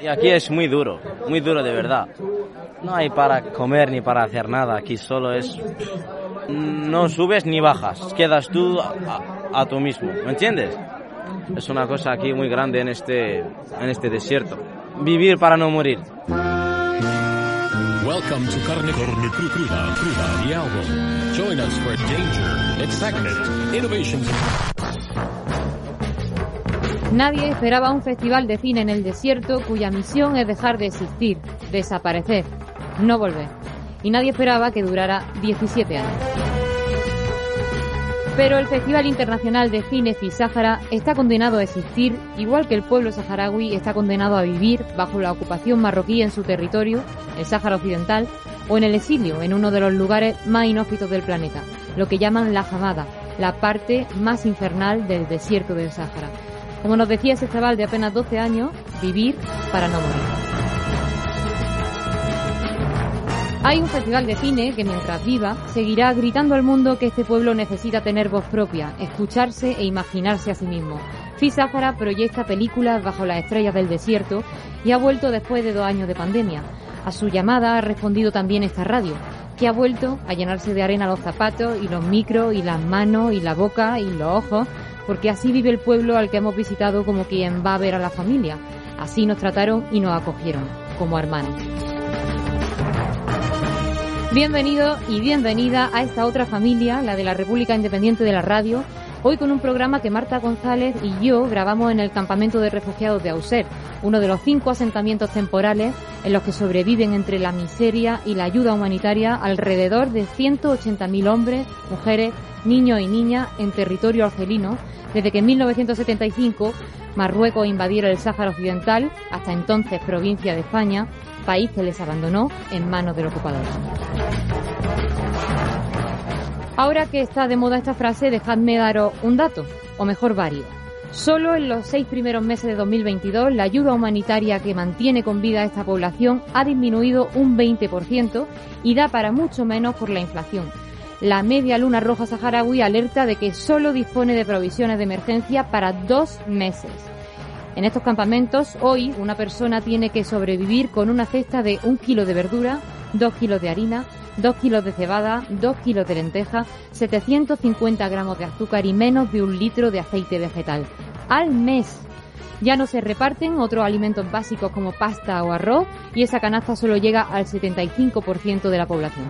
Y aquí es muy duro, muy duro de verdad. No hay para comer ni para hacer nada, aquí solo es... No subes ni bajas, quedas tú a, a, mismo, ¿me entiendes? Es una cosa aquí muy grande en este, en este desierto. Vivir para no morir. Welcome to Carne, Carne Cruda, Cruda, the album. Join us for danger, excitement, innovations. Nadie esperaba un festival de cine en el desierto cuya misión es dejar de existir, desaparecer, no volver. Y nadie esperaba que durara 17 años. Pero el Festival Internacional de Cine Fisáhara está condenado a existir, igual que el pueblo saharaui está condenado a vivir bajo la ocupación marroquí en su territorio, el Sáhara Occidental, o en el exilio, en uno de los lugares más inhóspitos del planeta, lo que llaman la Hamada, la parte más infernal del desierto del Sáhara. Como nos decía ese chaval de apenas 12 años, vivir para no morir. Hay un festival de cine que mientras viva seguirá gritando al mundo que este pueblo necesita tener voz propia, escucharse e imaginarse a sí mismo. Fisáfara proyecta películas bajo las estrellas del desierto y ha vuelto después de dos años de pandemia. A su llamada ha respondido también esta radio, que ha vuelto a llenarse de arena los zapatos y los micros y las manos y la boca y los ojos porque así vive el pueblo al que hemos visitado como quien va a ver a la familia. Así nos trataron y nos acogieron, como hermanos. Bienvenido y bienvenida a esta otra familia, la de la República Independiente de la Radio, hoy con un programa que Marta González y yo grabamos en el campamento de refugiados de Auser, uno de los cinco asentamientos temporales en los que sobreviven entre la miseria y la ayuda humanitaria alrededor de 180.000 hombres, mujeres, niños y niñas en territorio argelino desde que en 1975 Marruecos invadiera el Sáhara Occidental, hasta entonces provincia de España, país que les abandonó en manos del ocupador. Ahora que está de moda esta frase, dejadme daros un dato, o mejor varios. Solo en los seis primeros meses de 2022, la ayuda humanitaria que mantiene con vida a esta población ha disminuido un 20% y da para mucho menos por la inflación la Media Luna Roja Saharaui alerta de que solo dispone de provisiones de emergencia para dos meses. En estos campamentos, hoy una persona tiene que sobrevivir con una cesta de un kilo de verdura, dos kilos de harina, dos kilos de cebada, dos kilos de lenteja, 750 gramos de azúcar y menos de un litro de aceite vegetal. Al mes. Ya no se reparten otros alimentos básicos como pasta o arroz y esa canasta solo llega al 75% de la población.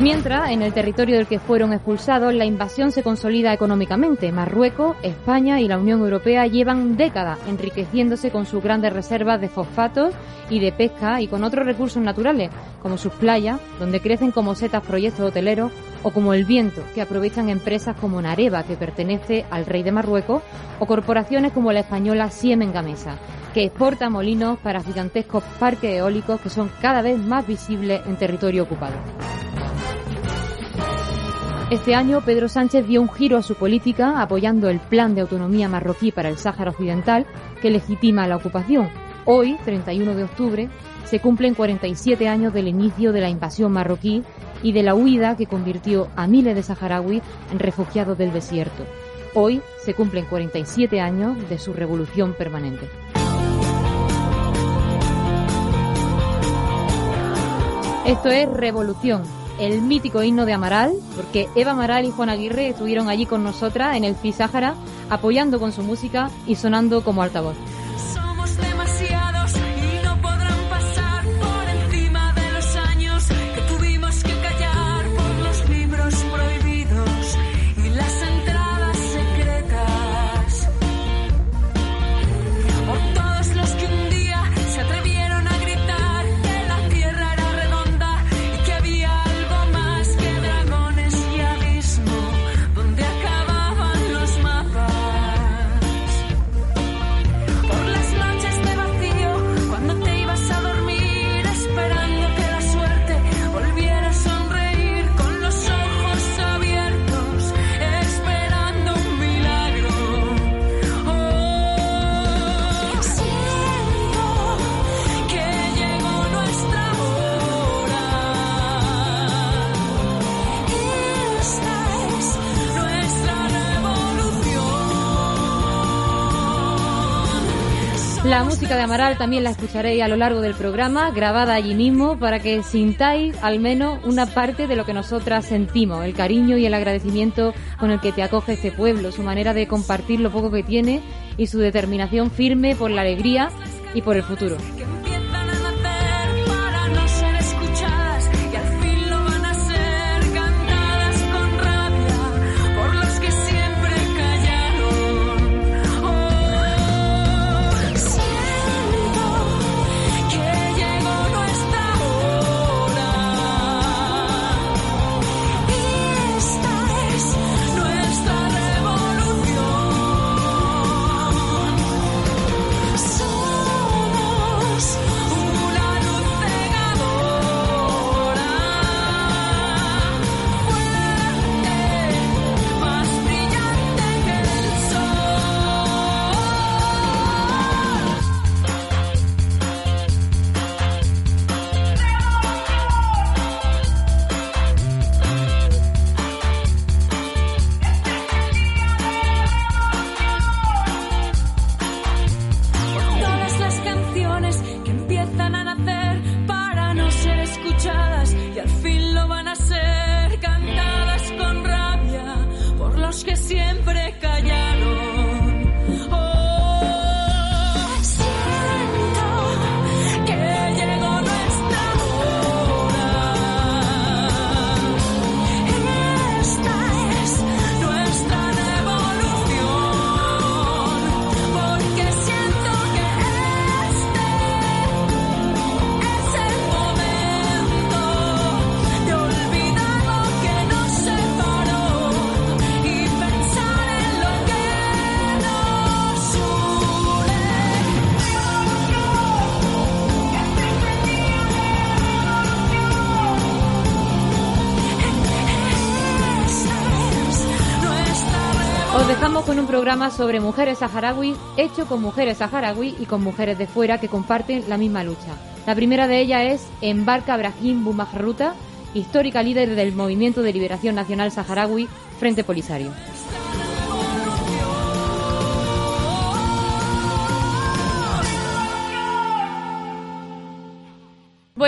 Mientras, en el territorio del que fueron expulsados, la invasión se consolida económicamente. Marruecos, España y la Unión Europea llevan décadas enriqueciéndose con sus grandes reservas de fosfatos y de pesca y con otros recursos naturales, como sus playas, donde crecen como setas proyectos hoteleros, o como el viento, que aprovechan empresas como Nareva, que pertenece al rey de Marruecos, o corporaciones como la española Siemens Gamesa, que exporta molinos para gigantescos parques eólicos que son cada vez más visibles en territorio ocupado. Este año Pedro Sánchez dio un giro a su política apoyando el plan de autonomía marroquí para el Sáhara Occidental que legitima la ocupación. Hoy, 31 de octubre, se cumplen 47 años del inicio de la invasión marroquí y de la huida que convirtió a miles de saharauis en refugiados del desierto. Hoy se cumplen 47 años de su revolución permanente. Esto es Revolución, el mítico himno de Amaral, porque Eva Amaral y Juan Aguirre estuvieron allí con nosotras en el Fisáhara, apoyando con su música y sonando como altavoz. La música de Amaral también la escucharéis a lo largo del programa, grabada allí mismo, para que sintáis al menos una parte de lo que nosotras sentimos, el cariño y el agradecimiento con el que te acoge este pueblo, su manera de compartir lo poco que tiene y su determinación firme por la alegría y por el futuro. Programa sobre mujeres saharauis hecho con mujeres saharaui y con mujeres de fuera que comparten la misma lucha. La primera de ellas es Embarca Brahim Bumahruta, histórica líder del Movimiento de Liberación Nacional Saharaui Frente Polisario.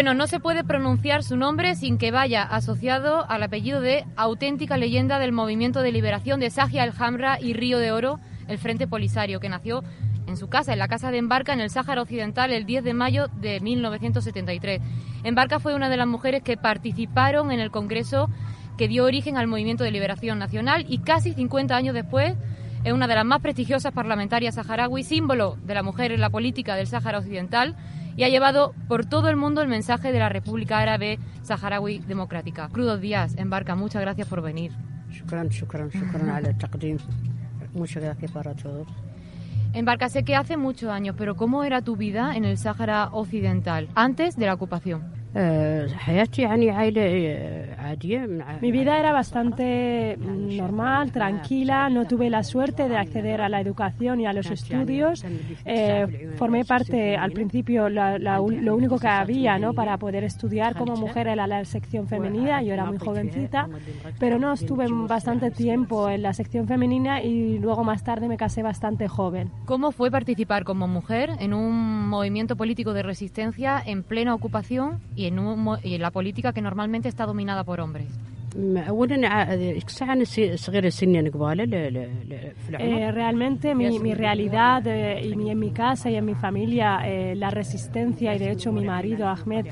Bueno, no se puede pronunciar su nombre sin que vaya asociado al apellido de auténtica leyenda del movimiento de liberación de Sagia el y Río de Oro, el Frente Polisario, que nació en su casa, en la casa de Embarca, en el Sáhara Occidental, el 10 de mayo de 1973. Embarca fue una de las mujeres que participaron en el Congreso que dio origen al Movimiento de Liberación Nacional y casi 50 años después es una de las más prestigiosas parlamentarias saharaui, símbolo de la mujer en la política del Sáhara Occidental y ha llevado por todo el mundo el mensaje de la República Árabe Saharaui Democrática. Crudos días, Embarca, muchas gracias por venir. Muchas gracias para todos. Embarca, sé que hace muchos años, pero ¿cómo era tu vida en el Sáhara Occidental antes de la ocupación? Mi vida era bastante normal, tranquila, no tuve la suerte de acceder a la educación y a los estudios. Eh, formé parte, al principio, lo único que había ¿no? para poder estudiar como mujer era la sección femenina, yo era muy jovencita, pero no estuve bastante tiempo en la sección femenina y luego más tarde me casé bastante joven. ¿Cómo fue participar como mujer en un movimiento político de resistencia en plena ocupación? Y en, un, y en la política que normalmente está dominada por hombres? Eh, realmente mi, mi realidad eh, y mi, en mi casa y en mi familia eh, la resistencia y de hecho mi marido Ahmed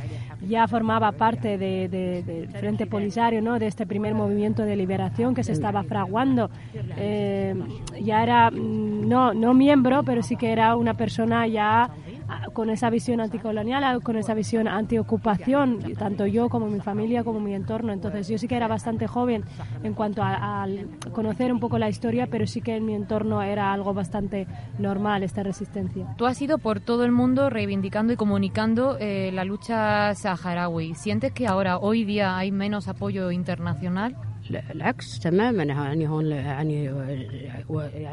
ya formaba parte del de, Frente Polisario, ¿no? de este primer movimiento de liberación que se estaba fraguando. ya era mm, no, no miembro, pero sí que era una persona ya con esa visión anticolonial, con esa visión antiocupación, tanto yo como mi familia, como mi entorno. Entonces yo sí que era bastante joven en cuanto a, conocer un poco la historia, pero sí que en mi entorno era algo bastante normal esta resistencia. Tú has ido por todo el mundo reivindicando y comunicando eh, la lucha saharaui. ¿Sientes que ahora, hoy día, hay menos apoyo internacional?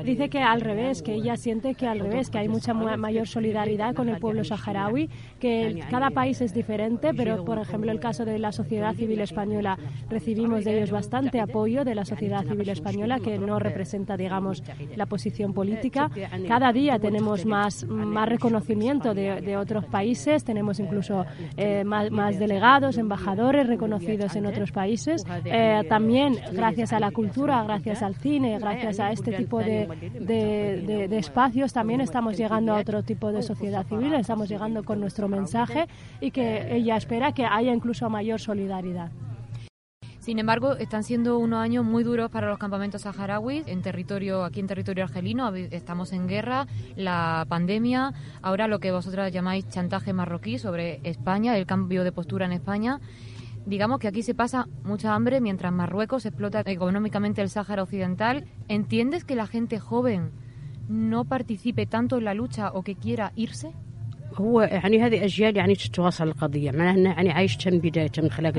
Dice que al revés, que ella siente que al revés, que hay mucha mayor solidaridad con el pueblo saharaui, que cada país es diferente, pero por ejemplo el caso de la sociedad civil española, recibimos de ellos bastante apoyo de la sociedad civil española, que no representa, digamos, la posición política. Cada día tenemos más, más reconocimiento de, otros países, tenemos incluso eh, más, delegados, embajadores reconocidos en otros países. Eh, también gracias a la cultura, gracias al cine, gracias a este tipo de, de, espacios, también estamos llegando a otro tipo de sociedad civil, estamos llegando con nuestro mensaje y que ella espera que haya incluso mayor solidaridad. Sin embargo, están siendo unos años muy duros para los campamentos saharauis en territorio, aquí en territorio argelino. Estamos en guerra, la pandemia, ahora lo que vosotras llamáis chantaje marroquí sobre España, el cambio de postura en España. Digamos que aquí se pasa mucha hambre mientras Marruecos explota económicamente el Sáhara Occidental. ¿Entiendes que la gente joven no participe tanto en la lucha o que quiera irse?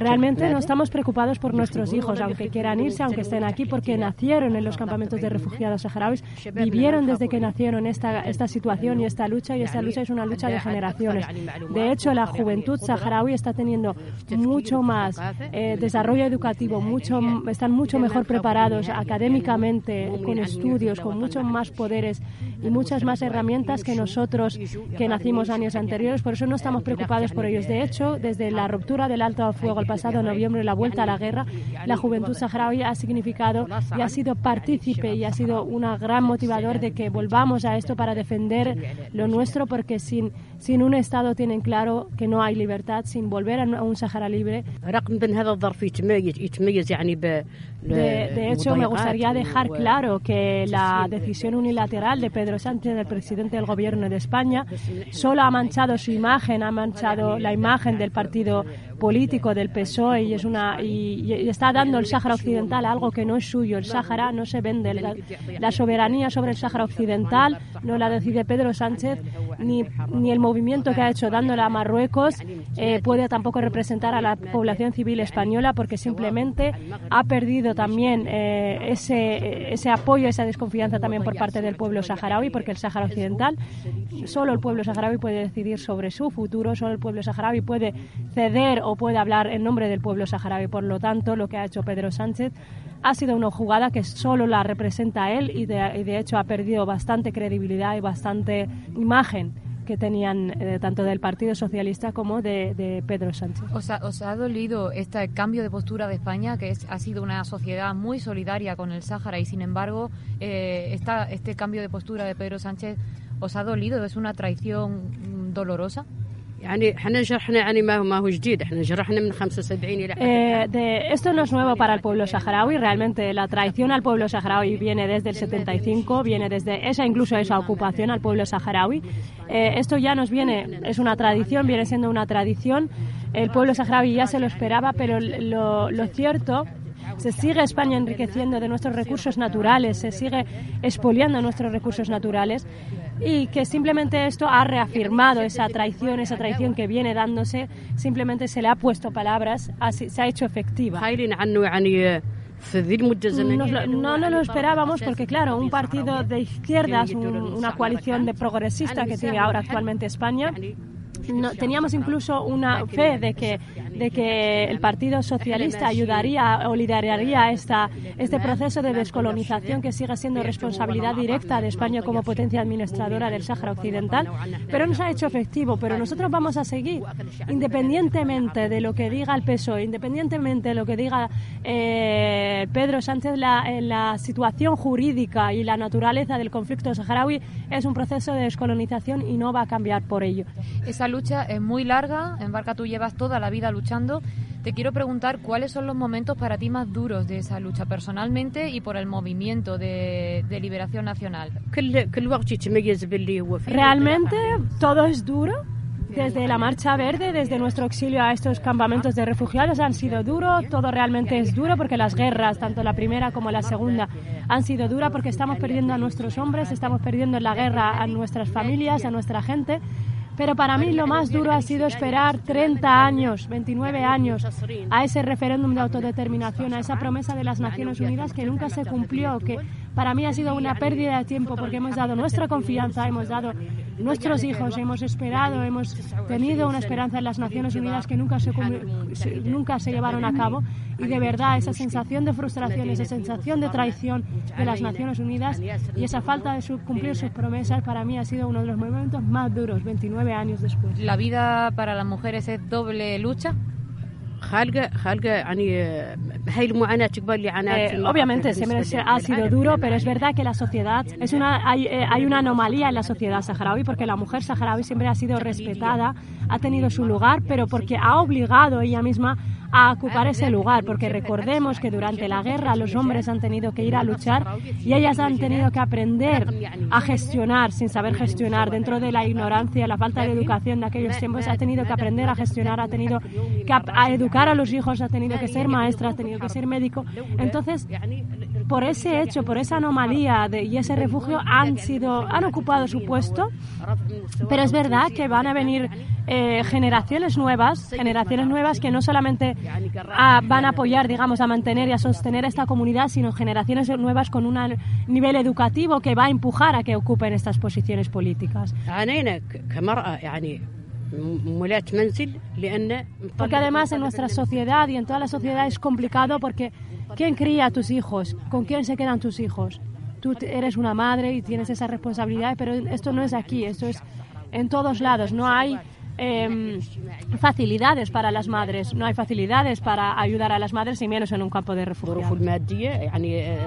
Realmente no estamos preocupados por nuestros hijos, aunque quieran irse, aunque estén aquí, porque nacieron en los campamentos de refugiados saharauis, vivieron desde que nacieron esta, esta situación y esta lucha, y esta lucha es una lucha de generaciones. De hecho, la juventud saharaui está teniendo mucho más eh, desarrollo educativo, mucho, están mucho mejor preparados académicamente, con estudios, con muchos más poderes y muchas más herramientas que nosotros que nacimos años anteriores, por eso no estamos preocupados por ellos. De hecho, desde la ruptura del alto fuego el pasado noviembre, la vuelta a la guerra, la juventud saharaui ha significado y ha sido partícipe y ha sido un gran motivador de que volvamos a esto para defender lo nuestro, porque sin, sin un Estado tienen claro que no hay libertad, sin volver a un Sahara libre. De, hecho, me gustaría dejar claro que la decisión unilateral de Pedro Sánchez, el presidente del Gobierno de España, solo ha manchado su imagen, ha manchado la imagen del partido político del PSOE y, es una, y, está dando el Sáhara Occidental algo que no es suyo. El Sáhara no se vende. La, soberanía sobre el Sáhara Occidental no la decide Pedro Sánchez, ni, ni el movimiento que ha hecho dándola a Marruecos eh, puede tampoco representar a la población civil española porque simplemente ha perdido también eh, ese, ese apoyo, esa desconfianza también por parte del pueblo saharaui, porque el Sáhara Occidental, solo el pueblo saharaui puede decidir sobre su futuro, solo el pueblo saharaui puede ceder o puede hablar en nombre del pueblo saharaui. Por lo tanto, lo que ha hecho Pedro Sánchez ha sido una jugada que solo la representa él y de, y de hecho ha perdido bastante credibilidad y bastante imagen que tenían eh, tanto del Partido Socialista como de, Pedro Sánchez. ¿Os ha, ¿Os ha, dolido este cambio de postura de España, que ha sido una sociedad muy solidaria con el Sáhara y sin embargo eh, esta, este cambio de postura de Pedro Sánchez os ha dolido? ¿Es una traición dolorosa? Esto no es nuevo para el pueblo saharaui, realmente la traición al pueblo saharaui viene desde el 75, viene desde esa incluso esa ocupación al pueblo saharaui. Eh, esto ya nos viene, es una tradición, viene siendo una tradición. El pueblo saharaui ya se lo esperaba, pero lo, lo cierto se sigue España enriqueciendo de nuestros recursos naturales, se sigue expoliando nuestros recursos naturales y que simplemente esto ha reafirmado esa traición, esa traición que viene dándose, simplemente se le ha puesto palabras, se ha hecho efectiva. No, no lo esperábamos porque, claro, un partido de izquierdas, una coalición de progresistas que tiene ahora actualmente España, teníamos incluso una fe de que, de que el Partido Socialista ayudaría o lideraría esta, este proceso de descolonización que sigue siendo responsabilidad directa de España como potencia administradora del Sáhara Occidental, pero no se ha hecho efectivo. Pero nosotros vamos a seguir, independientemente de lo que diga el PSOE, independientemente de lo que diga eh, Pedro Sánchez, la, la situación jurídica y la naturaleza del conflicto saharaui es un proceso de descolonización y no va a cambiar por ello. Esa lucha es muy larga, en Barca tú llevas toda la vida luchando. Te quiero preguntar cuáles son los momentos para ti más duros de esa lucha personalmente y por el movimiento de, de liberación nacional. Realmente todo es duro. Desde la Marcha Verde, desde nuestro exilio a estos campamentos de refugiados han sido duros, todo realmente es duro porque las guerras, tanto la primera como la segunda, han sido duras porque estamos perdiendo a nuestros hombres, estamos perdiendo en la guerra a nuestras familias, a nuestra gente Pero para mí lo más duro ha sido esperar 30 años, 29 años, a ese referéndum de autodeterminación, a esa promesa de las Naciones Unidas que nunca se cumplió, que para mí ha sido una pérdida de tiempo porque hemos dado nuestra confianza, hemos dado nuestros hijos, hemos esperado, hemos tenido una esperanza en las Naciones Unidas que nunca se, nunca se llevaron a cabo y de verdad esa sensación de frustración, esa sensación de traición de las Naciones Unidas y esa falta de cumplir sus promesas para mí ha sido uno de los momentos más duros 29 años después. ¿La vida para las mujeres es doble lucha? Eh, obviamente siempre ha sido duro, pero es verdad que la sociedad es una hay, eh, hay una anomalía en la sociedad saharaui porque la mujer saharaui siempre ha sido respetada, ha tenido su lugar, pero porque ha obligado ella misma a ocupar ese lugar, porque recordemos que durante la guerra los hombres han tenido que ir a luchar y ellas han tenido que aprender a gestionar sin saber gestionar dentro de la ignorancia, la falta de educación de aquellos tiempos, ha tenido que aprender a gestionar, ha tenido que a educar a los hijos, ha tenido que ser maestra, ha tenido que ser médico. Entonces, por ese hecho, por esa anomalía y ese refugio han sido, han ocupado su puesto, pero es verdad que van a venir eh, generaciones nuevas, generaciones nuevas que no solamente ah, van a apoyar, digamos, a mantener y a sostener esta comunidad, sino generaciones nuevas con un nivel educativo que va a empujar a que ocupen estas posiciones políticas. Porque además en nuestra sociedad y en toda la sociedad es complicado porque ¿quién cría a tus hijos? ¿Con quién se quedan tus hijos? Tú eres una madre y tienes esa responsabilidad, pero esto no es aquí, esto es en todos lados. No hay eh, facilidades para las madres, no hay facilidades para ayudar a las madres y menos en un campo de refugio.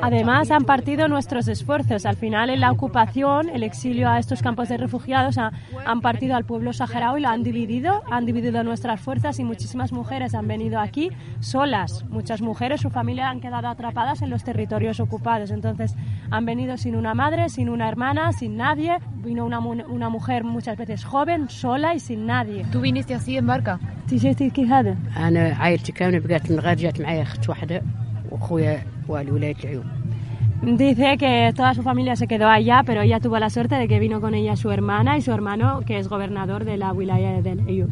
Además han partido nuestros esfuerzos. Al final en la ocupación, el exilio a estos campos de refugiados han partido al pueblo saharaui, lo han dividido, han dividido nuestras fuerzas y muchísimas mujeres han venido aquí solas. Muchas mujeres, su familia han quedado atrapadas en los territorios ocupados. Entonces han venido sin una madre, sin una hermana, sin nadie. Vino una, una mujer muchas veces joven, sola y sin nadie. nadie. ¿Tú viniste así en barca? جيتي كي هذا؟ أنا عائلتي كاملة بقيت من غير جات معايا أخت واحدة وأخويا والي ولاية العيون. Dice que toda su familia se quedó allá, pero ella tuvo la suerte de que vino con ella su hermana y su hermano, que es gobernador de la wilaya del Ayub.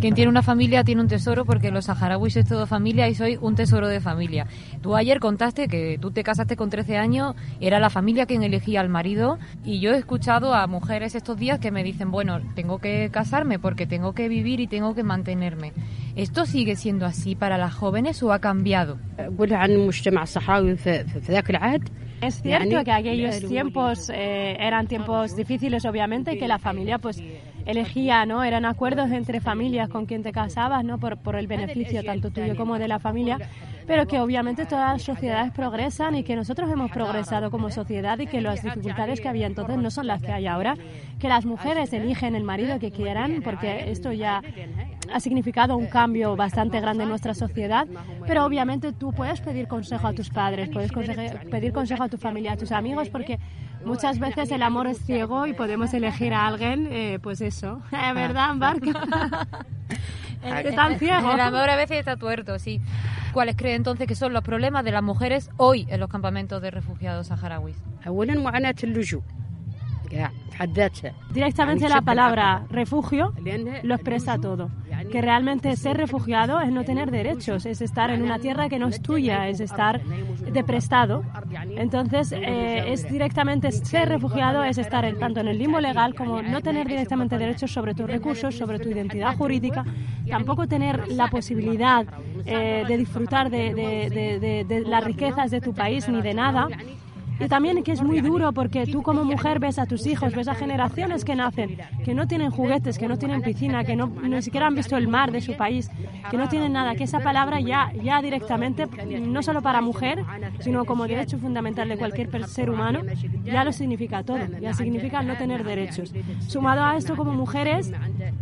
Quien tiene una familia tiene un tesoro porque los saharauis es todo familia y soy un tesoro de familia. Tú ayer contaste que tú te casaste con 13 años, era la familia quien elegía al marido y yo he escuchado a mujeres estos días que me dicen, bueno, tengo que casarme porque tengo que vivir y tengo que mantenerme. ¿Esto sigue siendo así para las jóvenes o ha cambiado? Es cierto que aquellos tiempos eh, eran tiempos difíciles, obviamente, y que la familia pues elegía, ¿no? Eran acuerdos entre familias con quien te casabas, ¿no? Por, por el beneficio tanto tuyo como de la familia, pero que obviamente todas las sociedades progresan y que nosotros hemos progresado como sociedad y que las dificultades que había entonces no son las que hay ahora, que las mujeres eligen el marido que quieran, porque esto ya ha significado un cambio bastante grande en nuestra sociedad, pero obviamente tú puedes pedir consejo a tus padres, puedes pedir consejo a tu familia, a tus amigos, porque muchas veces el amor es ciego y podemos elegir a alguien, eh, pues eso, ¿verdad, Barca? es tan ciego. El amor a veces está tuerto, sí. ¿Cuáles cree entonces que son los problemas de las mujeres hoy en los campamentos de refugiados saharauis? Directamente la palabra refugio lo expresa todo. Que realmente ser refugiado es no tener derechos, es estar en una tierra que no es tuya, es estar de prestado. Entonces, eh, es directamente ser refugiado, es estar tanto en el limbo legal como no tener directamente derechos sobre tus recursos, sobre tu identidad jurídica, tampoco tener la posibilidad eh, de disfrutar de las riquezas de tu país ni de nada. Y también que es muy duro porque tú como mujer ves a tus hijos, ves a generaciones que nacen, que no tienen juguetes, que no tienen piscina, que no ni siquiera han visto el mar de su país, que no tienen nada, que esa palabra ya, ya directamente, no solo para mujer, sino como derecho fundamental de cualquier ser humano, ya lo significa todo, ya significa no tener derechos. Sumado a esto como mujeres,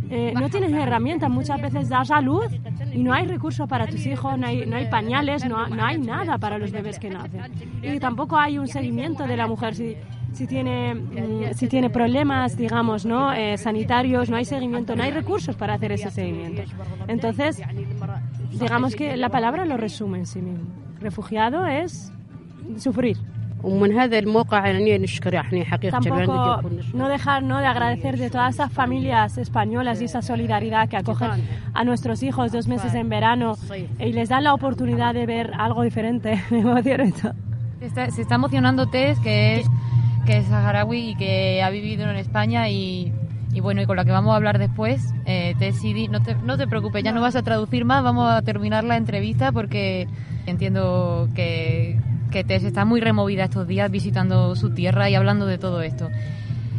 eh, no tienes herramientas, muchas veces das a luz y no hay recursos para tus hijos, no hay, no hay pañales, no, no hay nada para los bebés que nacen. Y tampoco hay un seguimiento de la mujer. Si, si tiene, mm, si tiene problemas, digamos, ¿no? Eh, sanitarios, no hay seguimiento, no hay recursos para hacer ese seguimiento. Entonces, digamos que la palabra lo resume en sí mismo. Refugiado es sufrir. Tampoco no dejar ¿no? de agradecer de todas esas familias españolas y esa solidaridad que acogen a nuestros hijos dos meses en verano y les dan la oportunidad de ver algo diferente. se está emocionando Tess, que es, que es saharaui y que ha vivido en España y, y bueno, y con la que vamos a hablar después, eh, Tess no te, no te preocupes, ya no vas a traducir más, vamos a terminar la entrevista porque entiendo que, que Tess está muy removida estos días visitando su tierra y hablando de todo esto.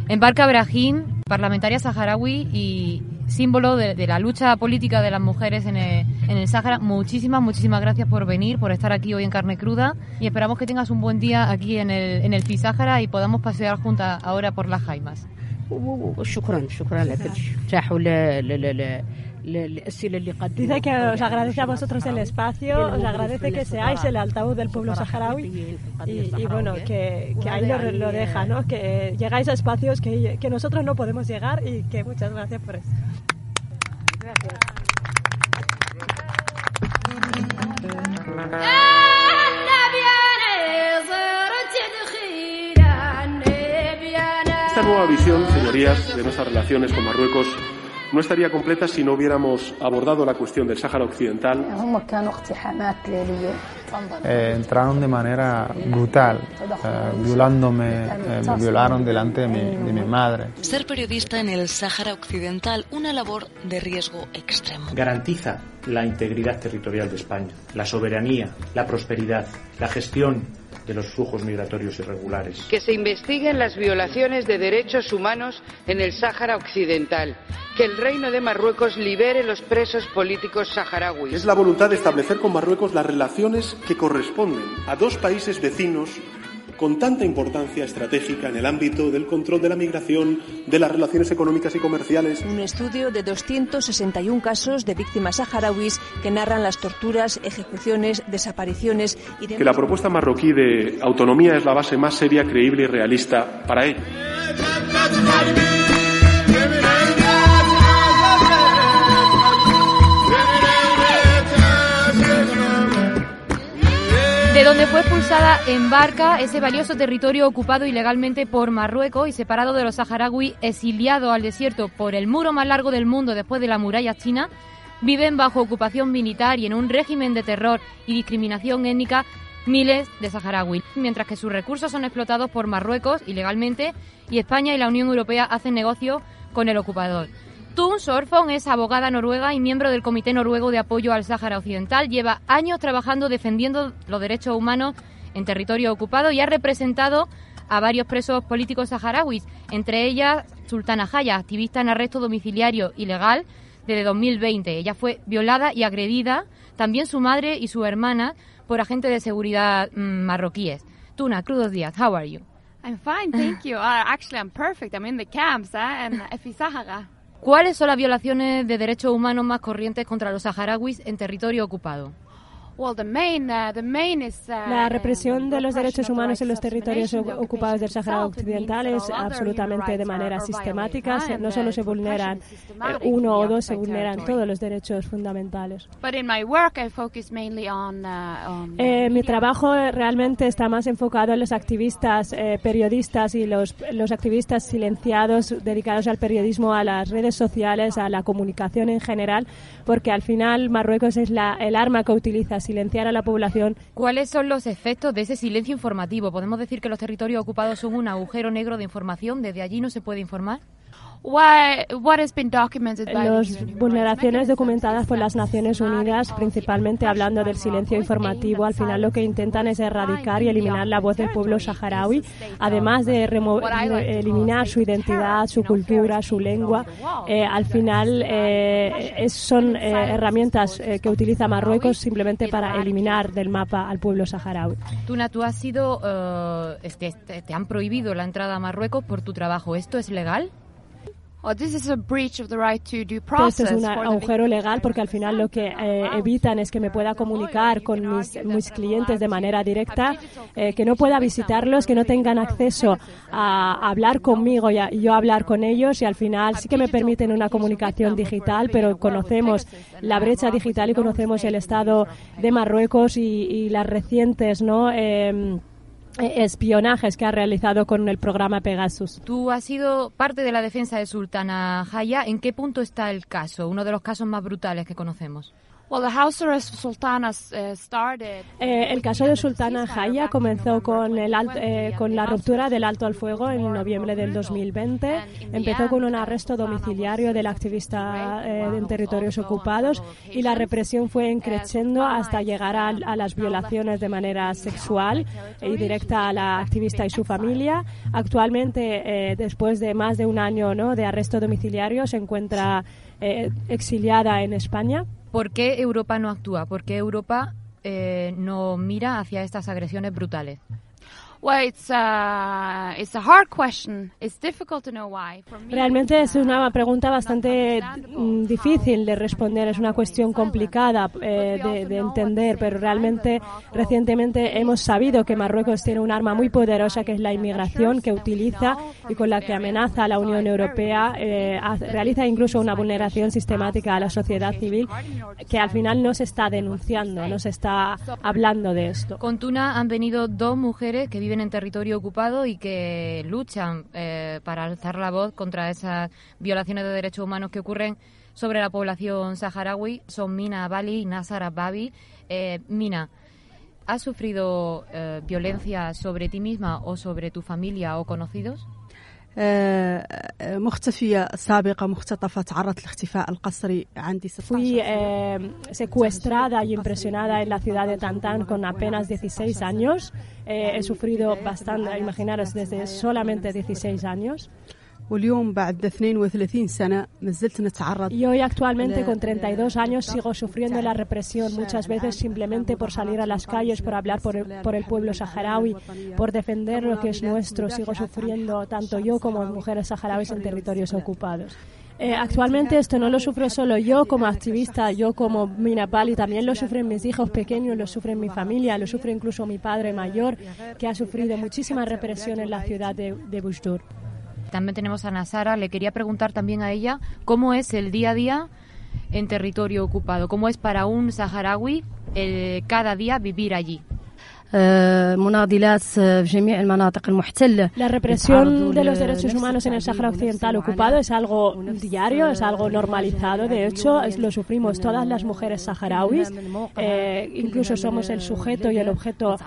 Embarca Brahim, parlamentaria saharaui y símbolo de, la lucha política de las mujeres en el, en el Sáhara. Muchísimas, muchísimas gracias por venir, por estar aquí hoy en Carne Cruda y esperamos que tengas un buen día aquí en el, en el Sáhara y podamos pasear juntas ahora por las Jaimas. Dice que os agradece a vosotros el espacio, os agradece que seáis el altavoz del pueblo saharaui y, bueno, que, que ahí lo, lo, deja, ¿no? que llegáis a espacios que, que nosotros no podemos llegar y que muchas gracias por eso. Gracias. Esta nueva visión, señorías, de nuestras relaciones con Marruecos no estaría completa si no hubiéramos abordado la cuestión del Sáhara Occidental. Eh, entraron de manera brutal, eh, violándome, eh, me violaron delante de mi, de mi madre. Ser periodista en el Sáhara Occidental, una labor de riesgo extremo. Garantiza la integridad territorial de España, la soberanía, la prosperidad, la gestión de los flujos migratorios irregulares. Que se investiguen las violaciones de derechos humanos en el Sáhara Occidental. Que el Reino de Marruecos libere los presos políticos saharauis. Es la voluntad de establecer con Marruecos las relaciones que corresponden a dos países vecinos con tanta importancia estratégica en el ámbito del control de la migración, de las relaciones económicas y comerciales. Un estudio de 261 casos de víctimas saharauis que narran las torturas, ejecuciones, desapariciones y Que la propuesta marroquí de autonomía es la base más seria, creíble y realista para ello. De donde fue expulsada en barca ese valioso territorio ocupado ilegalmente por Marruecos y separado de los saharauis exiliados al desierto por el muro más largo del mundo después de la muralla china, viven bajo ocupación militar y en un régimen de terror y discriminación étnica miles de saharauis, mientras que sus recursos son explotados por Marruecos ilegalmente y España y la Unión Europea hacen negocio con el ocupador. Tun Sorfon es abogada noruega y miembro del Comité Noruego de Apoyo al Sáhara Occidental. Lleva años trabajando defendiendo los derechos humanos en territorio ocupado y ha representado a varios presos políticos saharauis, entre ellas Sultana Jaya, activista en arresto domiciliario ilegal desde 2020. Ella fue violada y agredida, también su madre y su hermana, por agentes de seguridad mm, marroquíes. Tuna, crudos días, how are you? I'm fine, thank you. Uh, actually, I'm perfect. I'm in the camps eh, en Sahara. ¿Cuáles son las violaciones de derechos humanos más corrientes contra los saharauis en territorio ocupado? Uh, la represión de los derechos humanos en los territorios ocupados del Sahara Occidental es absolutamente de manera sistemática. No solo se vulneran eh, uno o dos, se vulneran todos los derechos fundamentales. Uh, eh, mi trabajo realmente está más enfocado en los activistas, eh, periodistas y los, los activistas silenciados dedicados al periodismo, a las redes sociales, a la comunicación en general, porque al final Marruecos es la, el arma que utiliza silenciar a la población. ¿Cuáles son los efectos de ese silencio informativo? ¿Podemos decir que los territorios ocupados son un agujero negro de información? ¿Desde allí no se puede informar? Las vulneraciones documentadas por las Naciones Unidas, principalmente hablando del silencio informativo, al final lo que intentan es erradicar y eliminar la voz del pueblo saharaui, además de eliminar su identidad, su cultura, su lengua. Eh, al final eh, son eh, herramientas que utiliza Marruecos simplemente para eliminar del mapa al pueblo saharaui. Tuna, tú has sido, este, te han prohibido la entrada a Marruecos por tu trabajo. ¿Esto es legal? Esto es un agujero legal porque al final lo que eh, evitan es que me pueda comunicar con mis, clientes de manera directa, eh, que no pueda visitarlos, que no tengan acceso a, hablar conmigo y, yo hablar con ellos y al final sí que me permiten una comunicación digital, pero conocemos la brecha digital y conocemos el estado de Marruecos y, las recientes, ¿no? Eh, espionajes que ha realizado con el programa Pegasus. Tú has sido parte de la defensa de Sultana Jaya. ¿En qué punto está el caso? Uno de los casos más brutales que conocemos. Eh, el caso de Sultana Jaya comenzó con, el eh, con la ruptura del alto al fuego en noviembre del 2020. Empezó con un arresto domiciliario del activista eh, en territorios ocupados y la represión fue increciendo hasta llegar a, a, las violaciones de manera sexual y directa a la activista y su familia. Actualmente, después de más de un año ¿no? de arresto domiciliario, se encuentra exiliada en España. ¿Por qué Europa no actúa? ¿Por qué Europa eh, no mira hacia estas agresiones brutales? Realmente es una pregunta bastante mm, difícil de responder, es una cuestión complicada eh, de, entender, pero realmente recientemente hemos sabido que Marruecos tiene un arma muy poderosa que es la inmigración que utiliza y con la que amenaza a la Unión Europea, eh, realiza incluso una vulneración sistemática a la sociedad civil que al final no se está denunciando, no se está hablando de esto. Con Tuna han venido dos mujeres que viven en territorio ocupado y que luchan eh, para alzar la voz contra esas violaciones de derechos humanos que ocurren sobre la población saharaui. Son Mina Bali y Nasara Babi. Eh, Mina, ¿has sufrido eh, violencia sobre ti misma o sobre tu familia o conocidos? Fui eh, secuestrada y impresionada en la ciudad de Tantán con apenas 16 años. Eh, he sufrido bastante, imaginaros, desde solamente 16 años. واليوم بعد 32 سنة ما زلت نتعرض Y hoy actualmente con 32 años sigo sufriendo la represión muchas veces simplemente por salir a las calles, por hablar por el, por el pueblo saharaui, por defender lo que es nuestro. Sigo sufriendo tanto yo como mujeres saharauis en territorios ocupados. Eh, actualmente esto no lo sufro solo yo como activista, yo como Minapali, también lo sufren mis hijos pequeños, lo sufre mi familia, lo sufre incluso mi padre mayor, que ha sufrido muchísima represión en la ciudad de, de Bushdur. También tenemos a Nasara. Le quería preguntar también a ella cómo es el día a día en territorio ocupado, cómo es para un saharaui eh, cada día vivir allí. La represión de los derechos humanos en el Sáhara Occidental ocupado es algo diario, es algo normalizado. De hecho, lo sufrimos todas las mujeres saharauis. Eh, incluso somos el sujeto y el objeto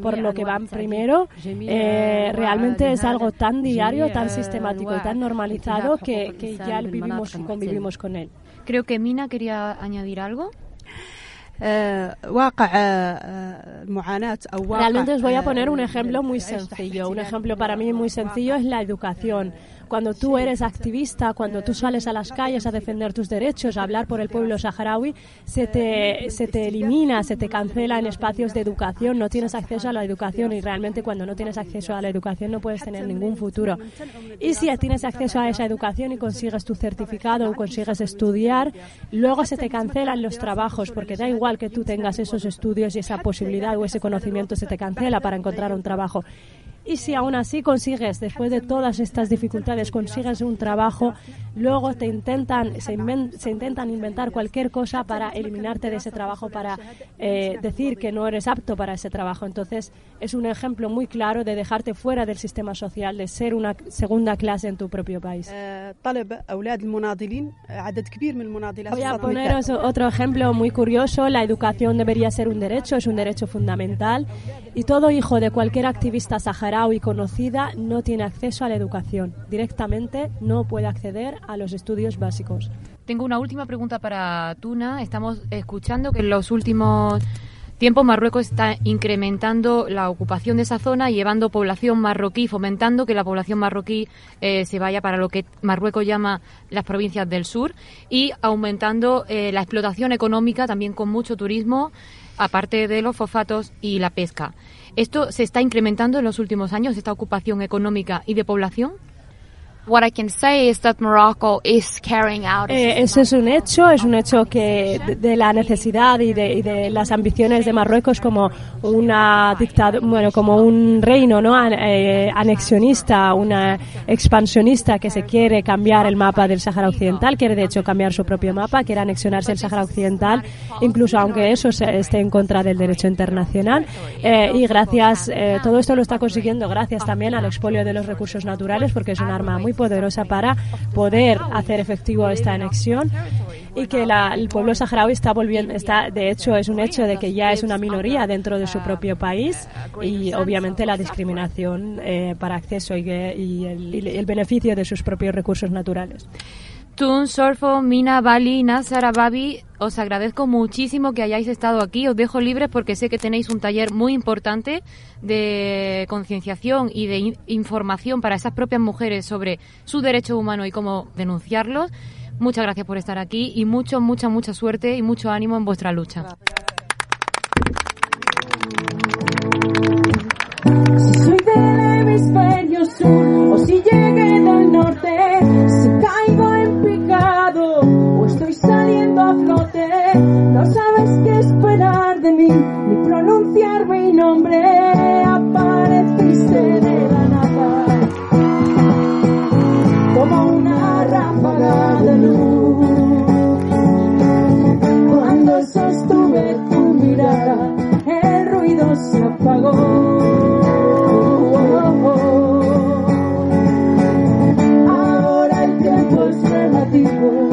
por lo que van primero. Eh, realmente es algo tan diario, tan sistemático y tan normalizado que, que ya vivimos y convivimos con él. Creo que Mina quería añadir algo. Realmente os voy a poner un ejemplo muy sencillo. Un ejemplo para mí muy sencillo es la educación. Cuando tú eres activista, cuando tú sales a las calles a defender tus derechos, a hablar por el pueblo saharaui, se te, se te elimina, se te cancela en espacios de educación, no tienes acceso a la educación y realmente cuando no tienes acceso a la educación no puedes tener ningún futuro. Y si tienes acceso a esa educación y consigues tu certificado o consigues estudiar, luego se te cancelan los trabajos porque da igual que tú tengas esos estudios y esa posibilidad o ese conocimiento, se te cancela para encontrar un trabajo. Y si aún así consigues, después de todas estas dificultades, consigues un trabajo, luego te intentan, se, intentan inventar cualquier cosa para eliminarte de ese trabajo, para eh, decir que no eres apto para ese trabajo. Entonces, es un ejemplo muy claro de dejarte fuera del sistema social, de ser una segunda clase en tu propio país. Eh, Voy a poneros otro ejemplo muy curioso. La educación debería ser un derecho, es un derecho fundamental. Y todo hijo de cualquier activista saharaui y conocida no tiene acceso a la educación. Directamente no puede acceder a los estudios básicos. Tengo una última pregunta para Tuna. Estamos escuchando que en los últimos tiempos Marruecos está incrementando la ocupación de esa zona, llevando población marroquí, fomentando que la población marroquí eh, se vaya para lo que Marruecos llama las provincias del sur y aumentando eh, la explotación económica también con mucho turismo, aparte de los fosfatos y la pesca. ¿Esto se está incrementando en los últimos años, esta ocupación económica y de población? What I can say is that Morocco is carrying out. Eh, ese es un hecho, es un hecho que de, de la necesidad y de, y de, las ambiciones de Marruecos como una dictadura, bueno, como un reino, ¿no? An, eh, anexionista, una expansionista que se quiere cambiar el mapa del Sáhara Occidental, quiere de hecho cambiar su propio mapa, quiere anexionarse el Sáhara Occidental, incluso aunque eso se, esté en contra del derecho internacional. Eh, y gracias, eh, todo esto lo está consiguiendo gracias también al expolio de los recursos naturales, porque es un arma muy poderosa para poder hacer efectivo esta anexión y que la, el pueblo saharaui está volviendo, está, de hecho es un hecho de que ya es una minoría dentro de su propio país y obviamente la discriminación eh, para acceso y, el, beneficio de sus propios recursos naturales. Tun, Sorfo, Mina, Bali, Nazara, Babi, os agradezco muchísimo que hayáis estado aquí. Os dejo libres porque sé que tenéis un taller muy importante de concienciación y de in información para esas propias mujeres sobre su derecho humano y cómo denunciarlos. Muchas gracias por estar aquí y mucho, mucha, mucha suerte y mucho ánimo en vuestra lucha. Soy del hemisferio sur o si llegué del norte, si caigo saliendo a flote, no sabes qué esperar de mí ni pronunciar mi nombre. Apareciste de la nada como una ráfaga de luz. Cuando sostuve tu mirada, el ruido se apagó. Ahora el tiempo es relativo,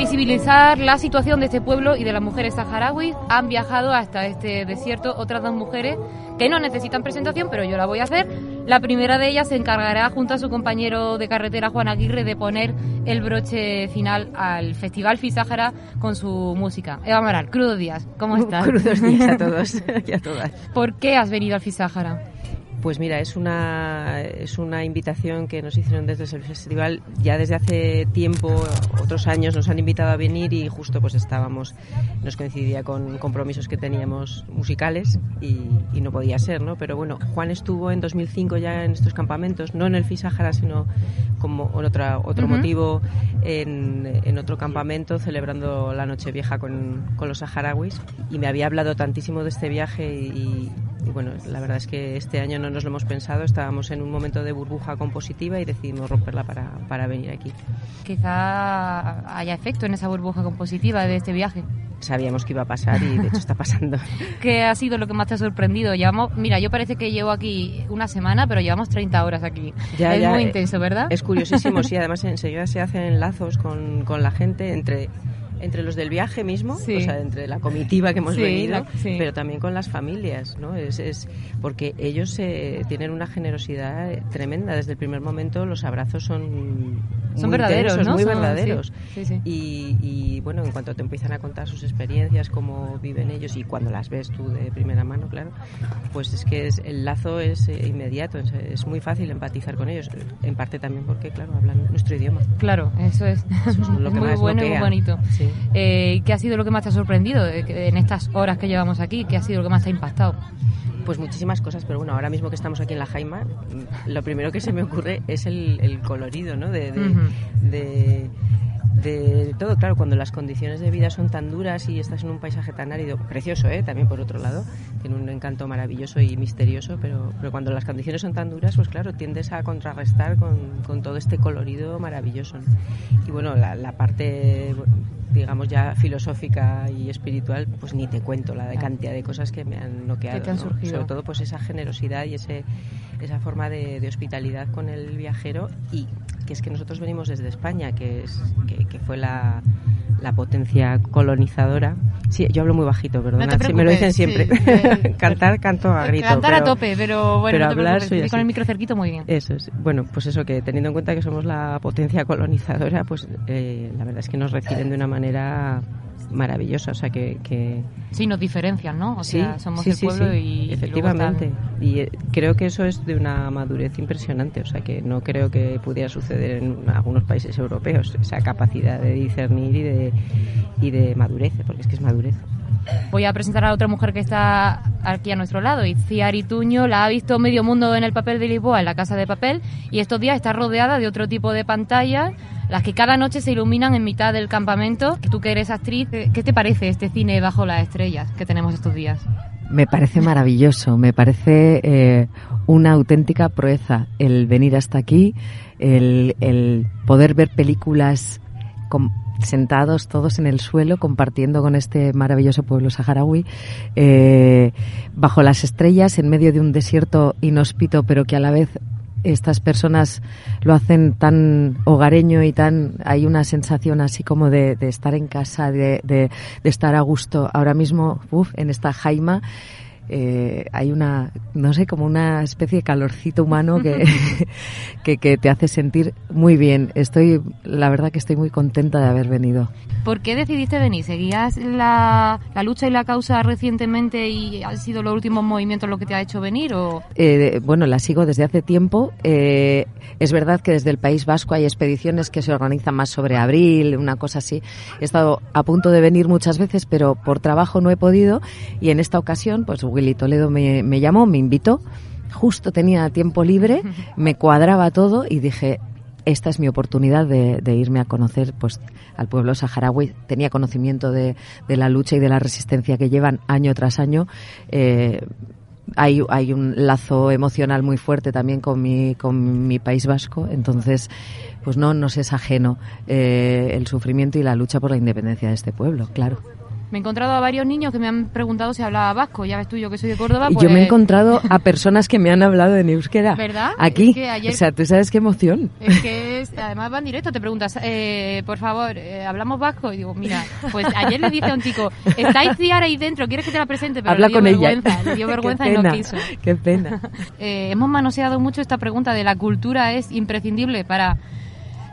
visibilizar la situación de este pueblo y de las mujeres saharauis, han viajado hasta este desierto otras dos mujeres que no necesitan presentación, pero yo la voy a hacer. La primera de ellas se encargará, junto a su compañero de carretera Juan Aguirre, de poner el broche final al Festival Fisahara con su música. Eva Maral, crudos días, ¿cómo estás? Crudos días a todos y a todas. ¿Por qué has venido al Fisahara? Pues mira, es una, es una invitación que nos hicieron desde el festival. Ya desde hace tiempo, otros años, nos han invitado a venir y justo pues estábamos, nos coincidía con compromisos que teníamos musicales y, y no podía ser, ¿no? Pero bueno, Juan estuvo en 2005 ya en estos campamentos, no en el Fisahara, sino como en otra, otro uh -huh. motivo en, en, otro campamento celebrando la Nochevieja con, con los saharauis y me había hablado tantísimo de este viaje y, y bueno, la verdad es que este año no nos lo hemos pensado, estábamos en un momento de burbuja compositiva y decidimos romperla para, para venir aquí. Quizá haya efecto en esa burbuja compositiva de este viaje. Sabíamos que iba a pasar y de hecho está pasando. ¿Qué ha sido lo que más te ha sorprendido? Llevamos, mira, yo parece que llevo aquí una semana, pero llevamos 30 horas aquí. Ya, es ya, muy eh, intenso, ¿verdad? Es curiosísimo, sí, además enseguida se hacen lazos con, con la gente entre entre los del viaje mismo, sí. o sea, entre la comitiva que hemos sí, venido, la, sí. pero también con las familias, ¿no? Es, es porque ellos eh, tienen una generosidad tremenda. Desde el primer momento los abrazos son son verdaderos, intensos, ¿no? muy son, verdaderos. Y, y, bueno, en cuanto te empiezan a contar sus experiencias, cómo viven ellos y cuando las ves tú de primera mano, claro, pues es que es, el lazo es eh, inmediato, es, es, muy fácil empatizar con ellos. En parte también porque, claro, hablan nuestro idioma. Claro, eso es. Eso es lo que muy más bueno y bloquea. muy bonito. Sí. Eh, ¿Qué ha sido lo que más te ha sorprendido en estas horas que llevamos aquí? ¿Qué ha sido lo que más te ha impactado? Pues muchísimas cosas, pero bueno, ahora mismo que estamos aquí en la Jaima, lo primero que se me ocurre es el, el colorido, ¿no? De, de, uh -huh. de, de, todo, claro, cuando las condiciones de vida son tan duras y estás en un paisaje tan árido, precioso, ¿eh? También por otro lado, tiene un encanto maravilloso y misterioso, pero, pero cuando las condiciones son tan duras, pues claro, tiendes a contrarrestar con, con todo este colorido maravilloso. ¿no? Y bueno, la, la parte digamos ya filosófica y espiritual, pues ni te cuento la de cantidad de cosas que me han noqueado. ¿Qué han ¿no? surgido? Sobre todo pues esa generosidad y ese, esa forma de, de, hospitalidad con el viajero y que es que nosotros venimos desde España, que, es, que, que fue la, la, potencia colonizadora. Sí, yo hablo muy bajito, perdón. No me lo dicen siempre. Sí. Cantar, canto a grito. Cantar pero, a tope, pero bueno, pero no te hablar con el micro cerquito muy bien. Eso es. Bueno, pues eso, que teniendo en cuenta que somos la potencia colonizadora, pues eh, la verdad es que nos reciben de una manera maravillosa. O sea, que, que... Sí, nos diferencian, ¿no? O sí, sea, somos sí, el pueblo sí, y. Efectivamente. Y, eh, creo que eso es de una madurez impresionante. O sea, que no creo que pudiera suceder en algunos países europeos esa capacidad de discernir y de, y de madurez, porque es que es madurez. Voy a presentar a otra mujer que está aquí a nuestro lado, Itziar Ituño, la ha visto medio mundo en el papel de Lisboa, en la Casa de Papel, y estos días está rodeada de otro tipo de pantallas, las que cada noche se iluminan en mitad del campamento. Tú que eres actriz, ¿qué te parece este cine bajo las estrellas que tenemos estos días? Me parece maravilloso, me parece eh, una auténtica proeza el venir hasta aquí, el, el poder ver películas con, sentados todos en el suelo compartiendo con este maravilloso pueblo saharaui eh, bajo las estrellas en medio de un desierto inhóspito pero que a la vez estas personas lo hacen tan hogareño y tan hay una sensación así como de, estar en casa de, de, de, estar a gusto ahora mismo uf, en esta jaima eh, hay una, no sé, como una especie de calorcito humano que, que, que, te hace sentir muy bien. Estoy, la verdad que estoy muy contenta de haber venido. ¿Por qué decidiste venir? ¿Seguías la, la lucha y la causa recientemente y han sido los últimos movimientos lo que te ha hecho venir? O? Eh, bueno, la sigo desde hace tiempo. Eh, es verdad que desde el País Vasco hay expediciones que se organizan más sobre abril, una cosa así. He estado a punto de venir muchas veces, pero por trabajo no he podido y en esta ocasión, pues Willy Toledo me, me llamó, me invitó, justo tenía tiempo libre, me cuadraba todo y dije, esta es mi oportunidad de, de, irme a conocer pues al pueblo saharaui. Tenía conocimiento de, de, la lucha y de la resistencia que llevan año tras año. Eh, hay, hay un lazo emocional muy fuerte también con mi, con mi país vasco, entonces pues no nos es ajeno eh, el sufrimiento y la lucha por la independencia de este pueblo, claro. Me he encontrado a varios niños que me han preguntado si hablaba vasco. Ya ves tú, yo que soy de Córdoba. Pues... Yo me he encontrado a personas que me han hablado en euskera. ¿Verdad? Aquí. Es que ayer... O sea, tú sabes qué emoción. Es que es... además van directo. Te preguntas, eh, por favor, eh, ¿hablamos vasco? Y digo, mira, pues ayer le dije a un chico, ¿estáis Ciara ahí dentro? ¿Quieres que te la presente? Pero Habla le dio con vergüenza. ella. Le dio vergüenza y no quiso. Qué pena. eh, hemos manoseado mucho esta pregunta de la cultura es imprescindible para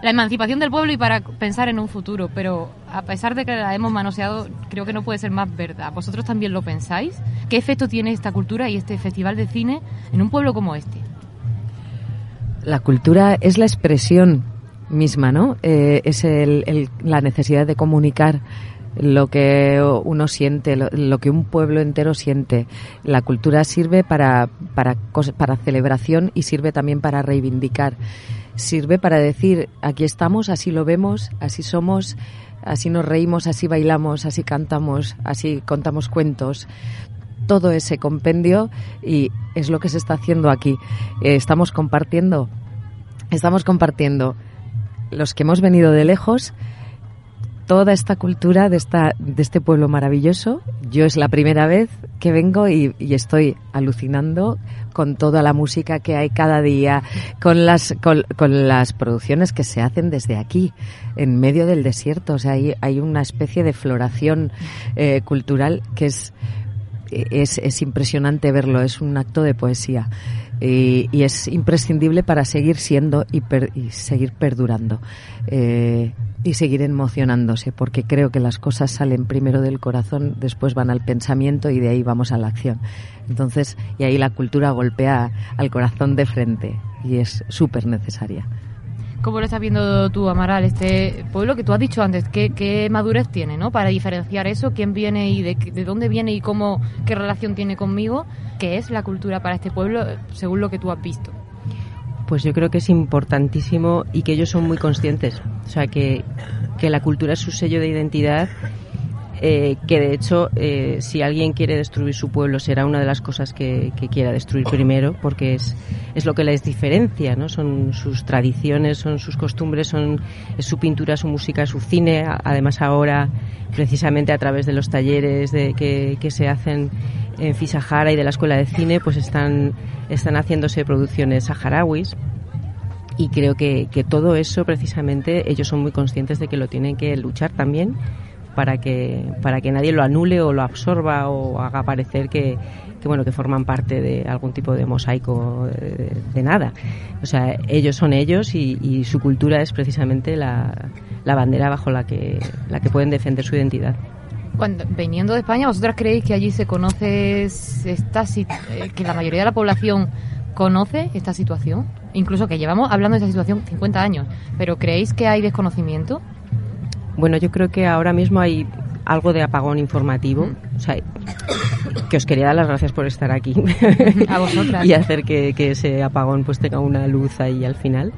la emancipación del pueblo y para pensar en un futuro, pero a pesar de que la hemos manoseado, creo que no puede ser más verdad. ¿Vosotros también lo pensáis? ¿Qué efecto tiene esta cultura y este festival de cine en un pueblo como este? La cultura es la expresión misma, ¿no? Eh, es el, la necesidad de comunicar lo que uno siente, lo, lo, que un pueblo entero siente. La cultura sirve para, para, para celebración y sirve también para reivindicar sirve para decir, aquí estamos, así lo vemos, así somos, así nos reímos, así bailamos, así cantamos, así contamos cuentos. Todo ese compendio y es lo que se está haciendo aquí. Eh, estamos compartiendo, estamos compartiendo los que hemos venido de lejos toda esta cultura de, esta, de este pueblo maravilloso. Yo es la primera vez que vengo y, estoy alucinando con toda la música que hay cada día, con las, con, las producciones que se hacen desde aquí, en medio del desierto. O sea, hay, hay una especie de floración eh, cultural que es, es, es impresionante verlo, es un acto de poesía. Y, y, es imprescindible para seguir siendo y, per, y seguir perdurando eh, y seguir emocionándose porque creo que las cosas salen primero del corazón después van al pensamiento y de ahí vamos a la acción entonces y ahí la cultura golpea al corazón de frente y es súper necesaria ¿Cómo lo estás viendo tú, Amaral, este pueblo que tú has dicho antes? ¿Qué, qué madurez tiene, no? Para diferenciar eso, quién viene y de, de, dónde viene y cómo, qué relación tiene conmigo, qué es la cultura para este pueblo, según lo que tú has visto. Pues yo creo que es importantísimo y que ellos son muy conscientes. O sea, que, que la cultura es su sello de identidad eh, que de hecho eh, si alguien quiere destruir su pueblo será una de las cosas que, quiera destruir primero porque es, es lo que les diferencia ¿no? son sus tradiciones son sus costumbres son es su pintura su música su cine además ahora precisamente a través de los talleres de, que, que se hacen en Fisahara y de la escuela de cine pues están están haciéndose producciones saharauis y creo que, que todo eso precisamente ellos son muy conscientes de que lo tienen que luchar también para que para que nadie lo anule o lo absorba o haga parecer que, que bueno que forman parte de algún tipo de mosaico de, de nada o sea ellos son ellos y, y su cultura es precisamente la, la, bandera bajo la que la que pueden defender su identidad Cuando, viniendo de España, ¿vosotras creéis que allí se conoce esta eh, que la mayoría de la población conoce esta situación? Incluso que llevamos hablando de esta situación 50 años, pero ¿creéis que hay desconocimiento? Bueno, yo creo que ahora mismo hay algo de apagón informativo. O sea, que os quería dar las gracias por estar aquí. A vosotras. y hacer que, ese apagón pues tenga una luz ahí al final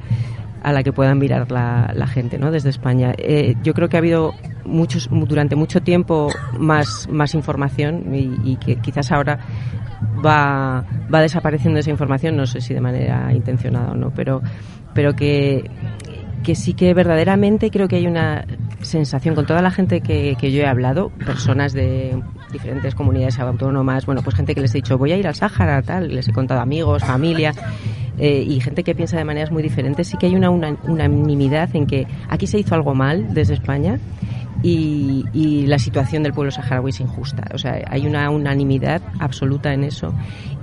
a la que puedan mirar la, gente ¿no? desde España. Eh, yo creo que ha habido muchos, durante mucho tiempo más, más información y, que quizás ahora va, va desapareciendo esa información, no sé si de manera intencionada o no, pero, pero que, que sí que verdaderamente creo que hay una sensación con toda la gente que, que yo he hablado, personas de diferentes comunidades autónomas, bueno, pues gente que les he dicho voy a ir al Sáhara, tal, les he contado amigos, familia, eh, y gente que piensa de maneras muy diferentes, sí que hay una, unanimidad en que aquí se hizo algo mal desde España y, la situación del pueblo saharaui es injusta. O sea, hay una unanimidad absoluta en eso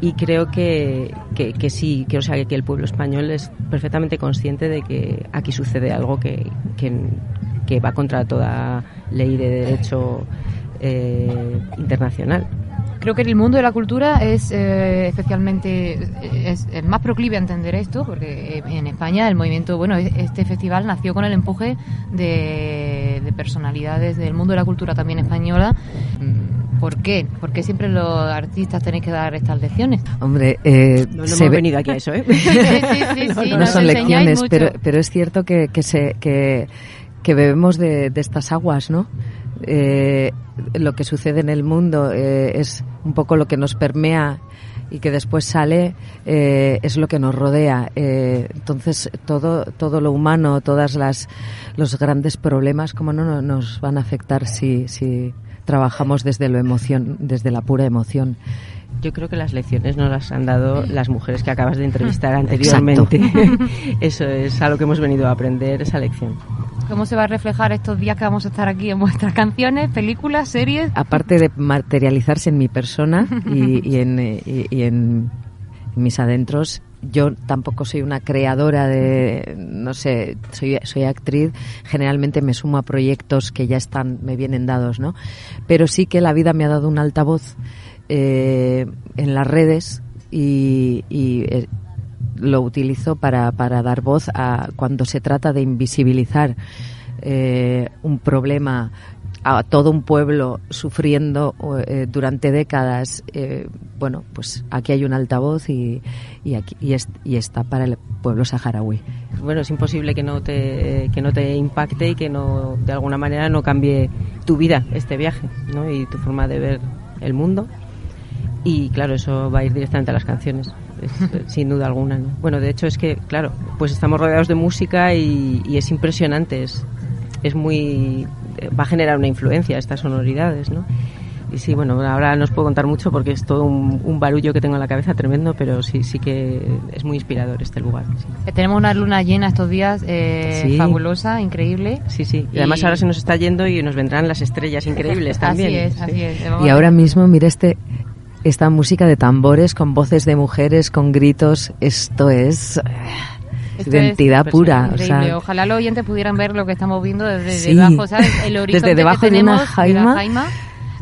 y creo que, que, sí, que, o sea, que el pueblo español es perfectamente consciente de que aquí sucede algo que, que, va contra toda ley de derecho eh, internacional creo que el mundo de la cultura es eh, especialmente es el más proclive a entender esto porque en España el movimiento bueno este festival nació con el empuje de, personalidades del mundo de la cultura también española ¿Por qué? ¿Por qué siempre los artistas tenéis que dar estas lecciones? Hombre, eh, no, hemos venido aquí a eso, ¿eh? sí, sí, sí, no, son lecciones, pero, pero es cierto que, que, se, que, que bebemos de, de estas aguas, ¿no? Eh, lo que sucede en el mundo eh, es un poco lo que nos permea y que después sale eh, es lo que nos rodea. entonces todo todo lo humano, todas las los grandes problemas, como no nos van a afectar si si trabajamos desde lo emoción, desde la pura emoción. Yo creo que las lecciones nos las han dado las mujeres que acabas de entrevistar anteriormente. Eso es a lo que hemos venido a aprender, esa lección. ¿Cómo se va a reflejar estos días que vamos a estar aquí en vuestras canciones, películas, series? Aparte de materializarse en mi persona y, en, mis adentros, yo tampoco soy una creadora de, no sé, soy, soy actriz, generalmente me sumo a proyectos que ya están, me vienen dados, ¿no? Pero sí que la vida me ha dado un altavoz eh, en las redes y, eh, lo utilizo para, para dar voz a cuando se trata de invisibilizar eh, un problema a todo un pueblo sufriendo eh, durante décadas, eh, bueno, pues aquí hay un altavoz y, y, aquí, y, y, está para el pueblo saharaui. Bueno, es imposible que no, te, que no te impacte y que no, de alguna manera no cambie tu vida este viaje ¿no? y tu forma de ver el mundo. Y claro, eso va a ir directamente a las canciones. sin duda alguna. Bueno, de hecho es que, claro, pues estamos rodeados de música y, es impresionante, es, es, muy... va a generar una influencia estas sonoridades, ¿no? Y sí, bueno, ahora no os puedo contar mucho porque es todo un, barullo que tengo en la cabeza tremendo, pero sí, sí que es muy inspirador este lugar. Eh, tenemos una luna llena estos días, eh, fabulosa, increíble. Sí, sí. Y, además ahora se nos está yendo y nos vendrán las estrellas increíbles también. Así es, así es. Y ahora mismo, mire este esta música de tambores con voces de mujeres, con gritos, esto es... identidad pura. Ojalá los oyentes pudieran ver lo que estamos viendo desde debajo, ¿sabes? El horizonte desde debajo que tenemos de una jaima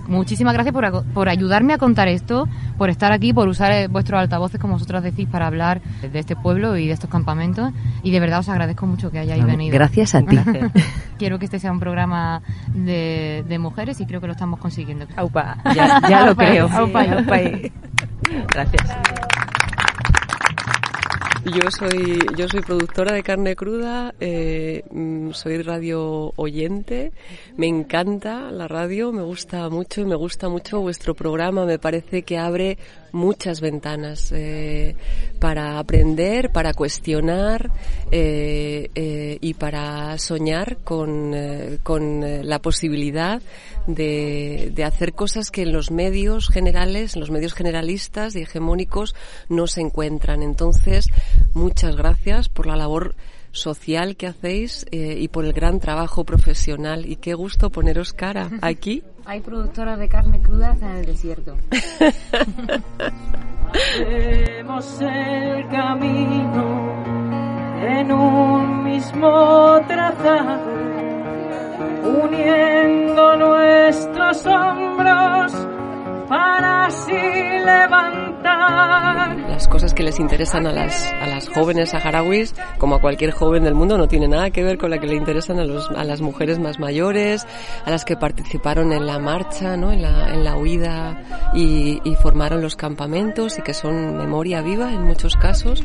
muchísimas gracias por, por, ayudarme a contar esto, por estar aquí, por usar eh, vuestros altavoces, como vosotros decís, para hablar de este pueblo y de estos campamentos. Y de verdad os agradezco mucho que hayáis venido. Gracias a ti. Quiero que este sea un programa de, de mujeres y creo que lo estamos consiguiendo. Aupa, ya, lo creo. Gracias. Yo soy, yo soy productora de carne cruda, eh, mm, soy radio oyente, me encanta la radio, me gusta mucho me gusta mucho vuestro programa, me parece que abre muchas ventanas eh, para aprender, para cuestionar eh, eh, y para soñar con, con la posibilidad de, de, hacer cosas que en los medios generales, en los medios generalistas y hegemónicos no se encuentran. Entonces, muchas gracias por la labor social que hacéis eh, y por el gran trabajo profesional. Y qué gusto poneros cara aquí. Hay productoras de carne cruda en el desierto. Hacemos el camino en un mismo trazado, uniendo nuestro los hombros para así levantar. Las cosas que les interesan a las, a las jóvenes saharauis, como a cualquier joven del mundo, no tiene nada que ver con la que le interesan a, los, a las mujeres más mayores, a las que participaron en la marcha, ¿no? en, la, en la huida y, y formaron los campamentos y que son memoria viva en muchos casos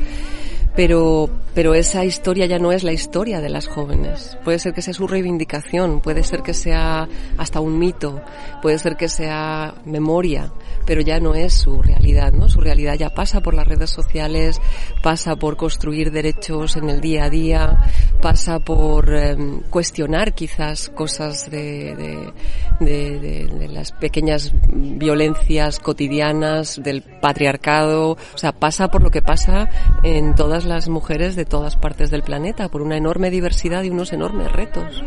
pero, pero esa historia ya no es la historia de las jóvenes. Puede ser que sea su reivindicación, puede ser que sea hasta un mito, puede ser que sea memoria, pero ya no es su realidad, ¿no? Su realidad ya pasa por las redes sociales, pasa por construir derechos en el día a día, pasa por em, cuestionar quizás cosas de, de, de, de las pequeñas violencias cotidianas, del patriarcado, o sea, pasa por lo que pasa en todas las mujeres de todas partes del planeta, por una enorme diversidad y unos enormes retos.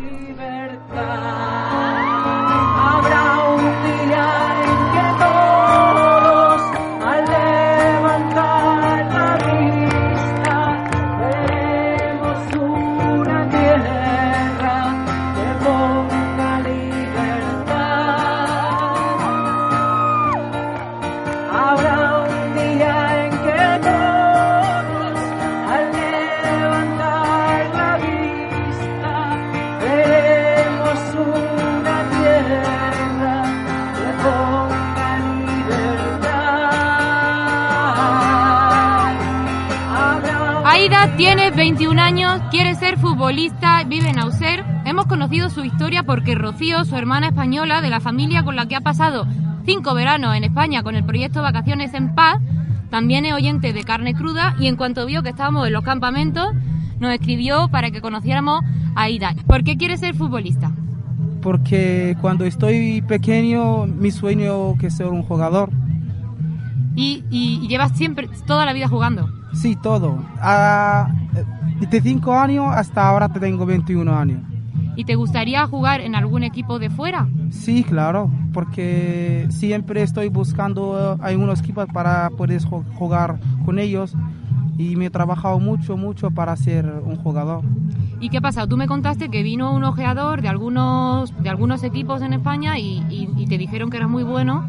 Tiene 21 años, quiere ser futbolista, vive en Auxerre. Hemos conocido su historia porque Rocío, su hermana española de la familia con la que ha pasado cinco veranos en España con el proyecto Vacaciones en Paz, también es oyente de carne cruda y en cuanto vio que estábamos en los campamentos, nos escribió para que conociéramos a Aida. ¿Por qué quiere ser futbolista? Porque cuando estoy pequeño, mi sueño es ser un jugador. Y, y- y llevas siempre, toda la vida jugando. Sí, todo. Ah, de 5 años hasta ahora tengo 21 años. ¿Y te gustaría jugar en algún equipo de fuera? Sí, claro, porque siempre estoy buscando eh, algunos equipos para poder jugar con ellos y me he trabajado mucho, mucho para ser un jugador. ¿Y qué pasa? Tú me contaste que vino un ojeador de algunos, de algunos equipos en España y, y- y te dijeron que eras muy bueno,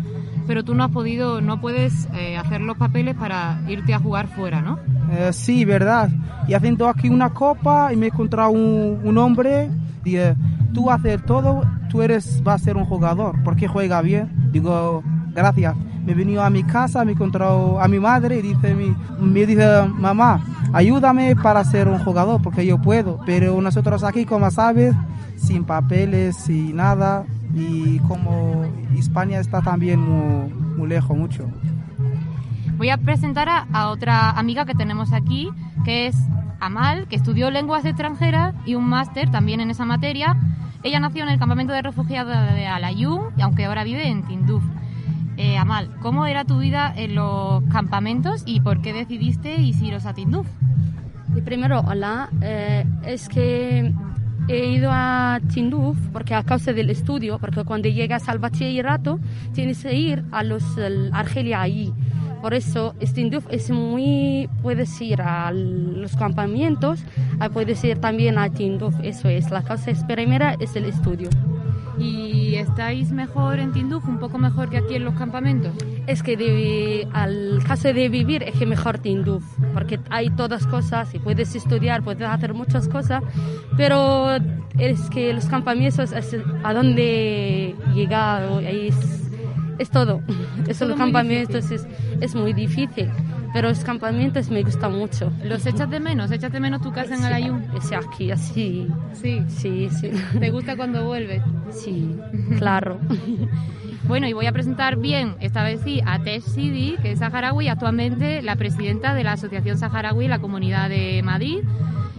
pero tú no has podido, no puedes eh, hacer los papeles para irte a jugar fuera, ¿no? Eh, sí, verdad. Y haciendo aquí una copa y me he encontrado un, un hombre y eh, tú haces todo, tú eres, vas a ser un jugador, porque juega bien. Digo, gracias. Me he venido a mi casa, me he encontrado a mi madre y dice, mi, me dice, mamá, ayúdame para ser un jugador, porque yo puedo. Pero nosotros aquí, como sabes, sin papeles, sin nada, y como España está también muy, muy lejos, mucho. Voy a presentar a, a otra amiga que tenemos aquí, que es Amal, que estudió lenguas extranjeras y un máster también en esa materia. Ella nació en el campamento de refugiados de Alayún, y aunque ahora vive en Tinduf. Eh, Amal, ¿cómo era tu vida en los campamentos y por qué decidiste iros a Tinduf? Y primero, hola, eh, es que he ido a Tinduf porque a causa del estudio, porque cuando llegas al bachillerato tienes que ir a los el Argelia allí. Por eso, Tinduf es muy, puedes ir a los campamentos, ah, puedes ir también a Tinduf, eso es, la causa primera es el estudio. ¿Y estáis mejor en Tinduf, un poco mejor que aquí en los campamentos? Es que de- al caso de vivir es que mejor Tinduf, porque hay todas cosas y puedes estudiar, puedes hacer muchas cosas, pero es que los campamentos es a donde llegar, es, es todo. Los muy campamentos es, es muy difícil, pero los campamentos me gustan mucho. ¿Los echas de menos? ¿Echas de menos tu casa en Alayún? Es aquí, así. Sí. Sí, sí. ¿Te gusta cuando vuelves? Sí, claro. Bueno, y voy a presentar bien, esta vez sí, a Tesh Sidi, que es saharaui, actualmente la presidenta de la Asociación Saharaui en la Comunidad de Madrid.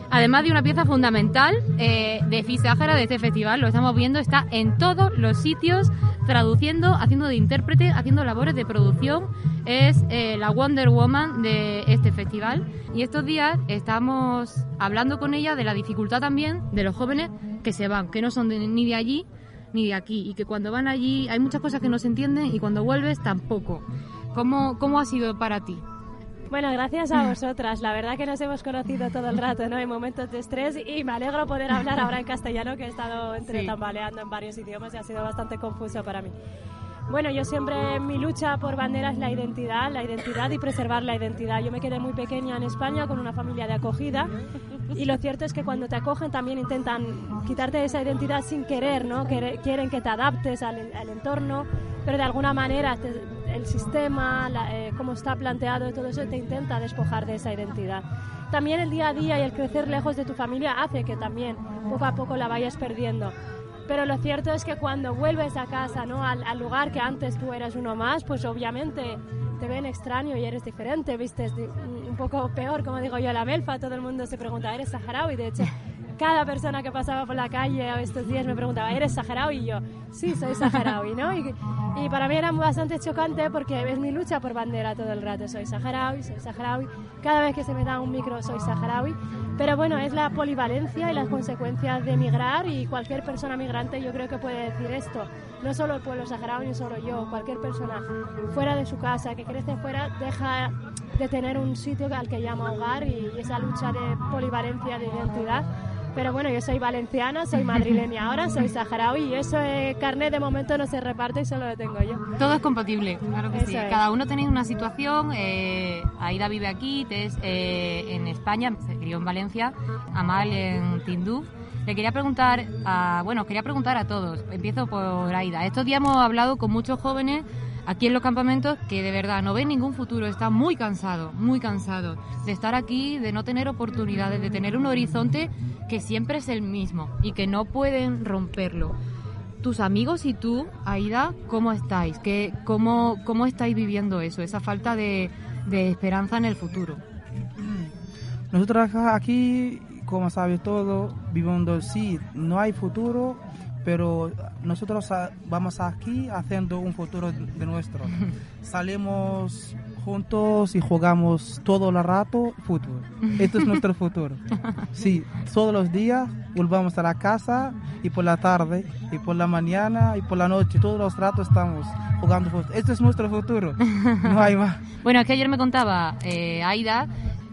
Además de una pieza fundamental eh, de FI Sahara, de este festival, lo estamos viendo, está en todos los sitios, traduciendo, haciendo de intérprete, haciendo labores de producción. Es eh, la Wonder Woman de este festival. Y estos días estamos hablando con ella de la dificultad también de los jóvenes que se van, que no son ni de allí ni de aquí y que cuando van allí hay muchas cosas que no se entienden y cuando vuelves tampoco. ¿Cómo, cómo ha sido para ti? Bueno, gracias a vosotras. La verdad que nos hemos conocido todo el rato, ¿no? En momentos de estrés y me alegro poder hablar ahora en castellano, que he estado entre Sí. tambaleando en varios idiomas y ha sido bastante confuso para mí. Bueno, yo siempre mi lucha por bandera es la identidad, la identidad y preservar la identidad. Yo me quedé muy pequeña en España con una familia de acogida y lo cierto es que cuando te acogen también intentan quitarte esa identidad sin querer, ¿no? Quieren que te adaptes al, al entorno, pero de alguna manera te- el sistema, la- eh, cómo está planteado, todo eso te intenta despojar de esa identidad. También el día a día y el crecer lejos de tu familia hace que también poco a poco la vayas perdiendo. Pero lo cierto es que cuando vuelves a casa, ¿no? al, al lugar que antes tú eras uno más, pues obviamente te ven extraño y eres diferente, vistes un poco peor, como digo yo, la melfa. Todo el mundo se pregunta, ¿eres saharaui? De hecho, cada persona que pasaba por la calle estos días me preguntaba, ¿eres saharaui? Y yo, sí, soy saharaui, ¿no? Y, para mí era bastante chocante porque es mi lucha por bandera todo el rato. Soy saharaui, soy saharaui. Cada vez que se me da un micro soy saharaui. Pero bueno, es la polivalencia y las consecuencias de emigrar y cualquier persona migrante yo creo que puede decir esto. No solo el pueblo saharaui, no solo yo, cualquier persona fuera de su casa, que crece fuera, deja de tener un sitio al que llama hogar y esa lucha de polivalencia, de identidad. Pero bueno, yo soy valenciana, soy madrileña ahora, soy saharaui y eso eh, carnet de momento no se reparte y solo lo tengo yo. Todo es compatible, claro que Eso sí. es. Cada uno tenéis una situación. Eh, Aida vive aquí, Eh, en España, se crió en Valencia, Amal en Tindú. Le quería preguntar, a, bueno, quería preguntar a todos. Empiezo por Aida. Estos días hemos hablado con muchos jóvenes aquí en los campamentos que de verdad no ven ningún futuro, están muy cansados, muy cansados de estar aquí, de no tener oportunidades, de tener un horizonte que siempre es el mismo y que no pueden romperlo tus amigos y tú, Aida, ¿cómo estáis? ¿Qué, cómo, ¿Cómo estáis viviendo eso, esa falta de, de esperanza en el futuro? Nosotros aquí, como sabe todo, viviendo sí, no hay futuro, pero nosotros vamos aquí haciendo un futuro de nuestro. Salimos juntos y jugamos todo el rato fútbol. Esto es nuestro futuro. Sí, todos los días volvamos a la casa y por la tarde y por la mañana y por la noche, todos los ratos estamos jugando fútbol. Esto es nuestro futuro. No hay más. Bueno, es que ayer me contaba eh, Aida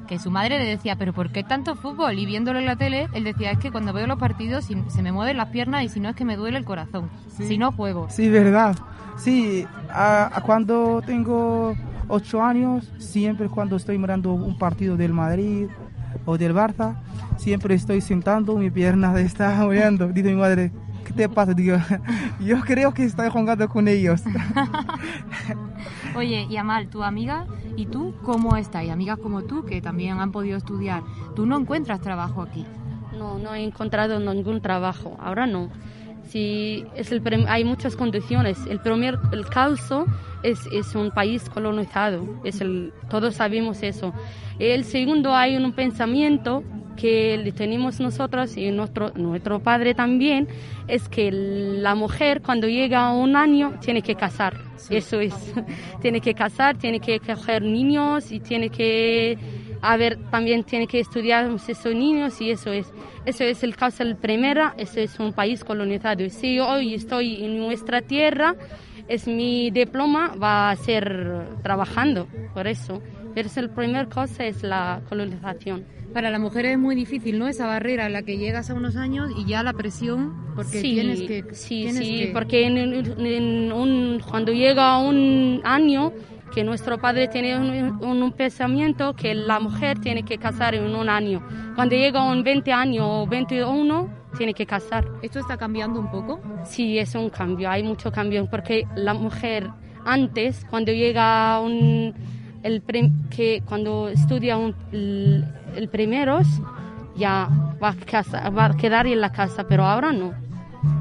que su madre le decía, pero ¿por qué tanto fútbol? Y viéndolo en la tele, él decía, es que cuando veo los partidos se me mueven las piernas y si no es que me duele el corazón, si no juego. Sí, verdad. Sí, a- a cuando tengo ocho años, siempre cuando estoy mirando un partido del Madrid o del Barça, siempre estoy sentando, mi pierna está moviendo. Dice mi madre, ¿qué te pasa? Digo, yo creo que estoy jugando con ellos. Oye, y Amal, tu amiga y tú, ¿cómo estáis? Amigas como tú que también han podido estudiar. Tú no encuentras trabajo aquí. No, no he encontrado ningún trabajo. Ahora no. Sí, es el hay muchas condiciones. El primer, el caso es, es un país colonizado. Es el, todos sabemos eso. El segundo, hay un pensamiento que tenemos nosotros y nuestro, nuestro padre también, es que la mujer cuando llega a un año tiene que casar. Eso es. tiene que casar, tiene que coger niños y tiene que a ver, también tiene que estudiar esos niños y eso es. Eso es el caso del primera, eso es un país colonizado. Si hoy estoy en nuestra tierra, es mi diploma, va a ser trabajando, por eso. Pero es el primer cosa es la colonización. Para la mujer es muy difícil, ¿no? Esa barrera en la que llegas a unos años y ya la presión, porque sí, tienes que... Sí, tienes sí, que- porque en, en un, cuando llega un año que nuestro padre tiene un, un- un pensamiento que la mujer tiene que casar en un año. Cuando llega un 20 años o 21, tiene que casar. ¿Esto está cambiando un poco? Sí, es un cambio, hay mucho cambio, porque la mujer antes, cuando llega un, el que cuando estudia un, el, el primeros, ya va a, casa- va a quedar en la casa, pero ahora no.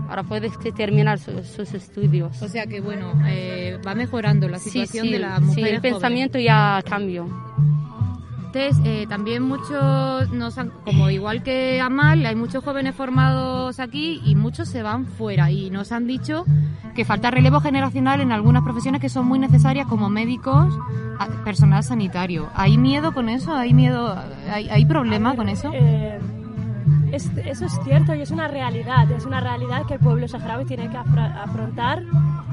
Ahora puedes que terminar su- sus estudios. O sea que, bueno, eh, va mejorando la Sí, situación sí, de la sí, mujer. el pensamiento ya cambió. Entonces, eh, también muchos, nos han- como igual que Amal, hay muchos jóvenes formados aquí y muchos se van fuera y nos han dicho que falta relevo generacional en algunas profesiones que son muy necesarias como médicos, personal sanitario. ¿Hay miedo con eso? ¿Hay miedo? ¿Hay, hay problema con eso? Eh, es- eso es cierto y es una realidad, es una realidad que el pueblo saharaui tiene que afrontar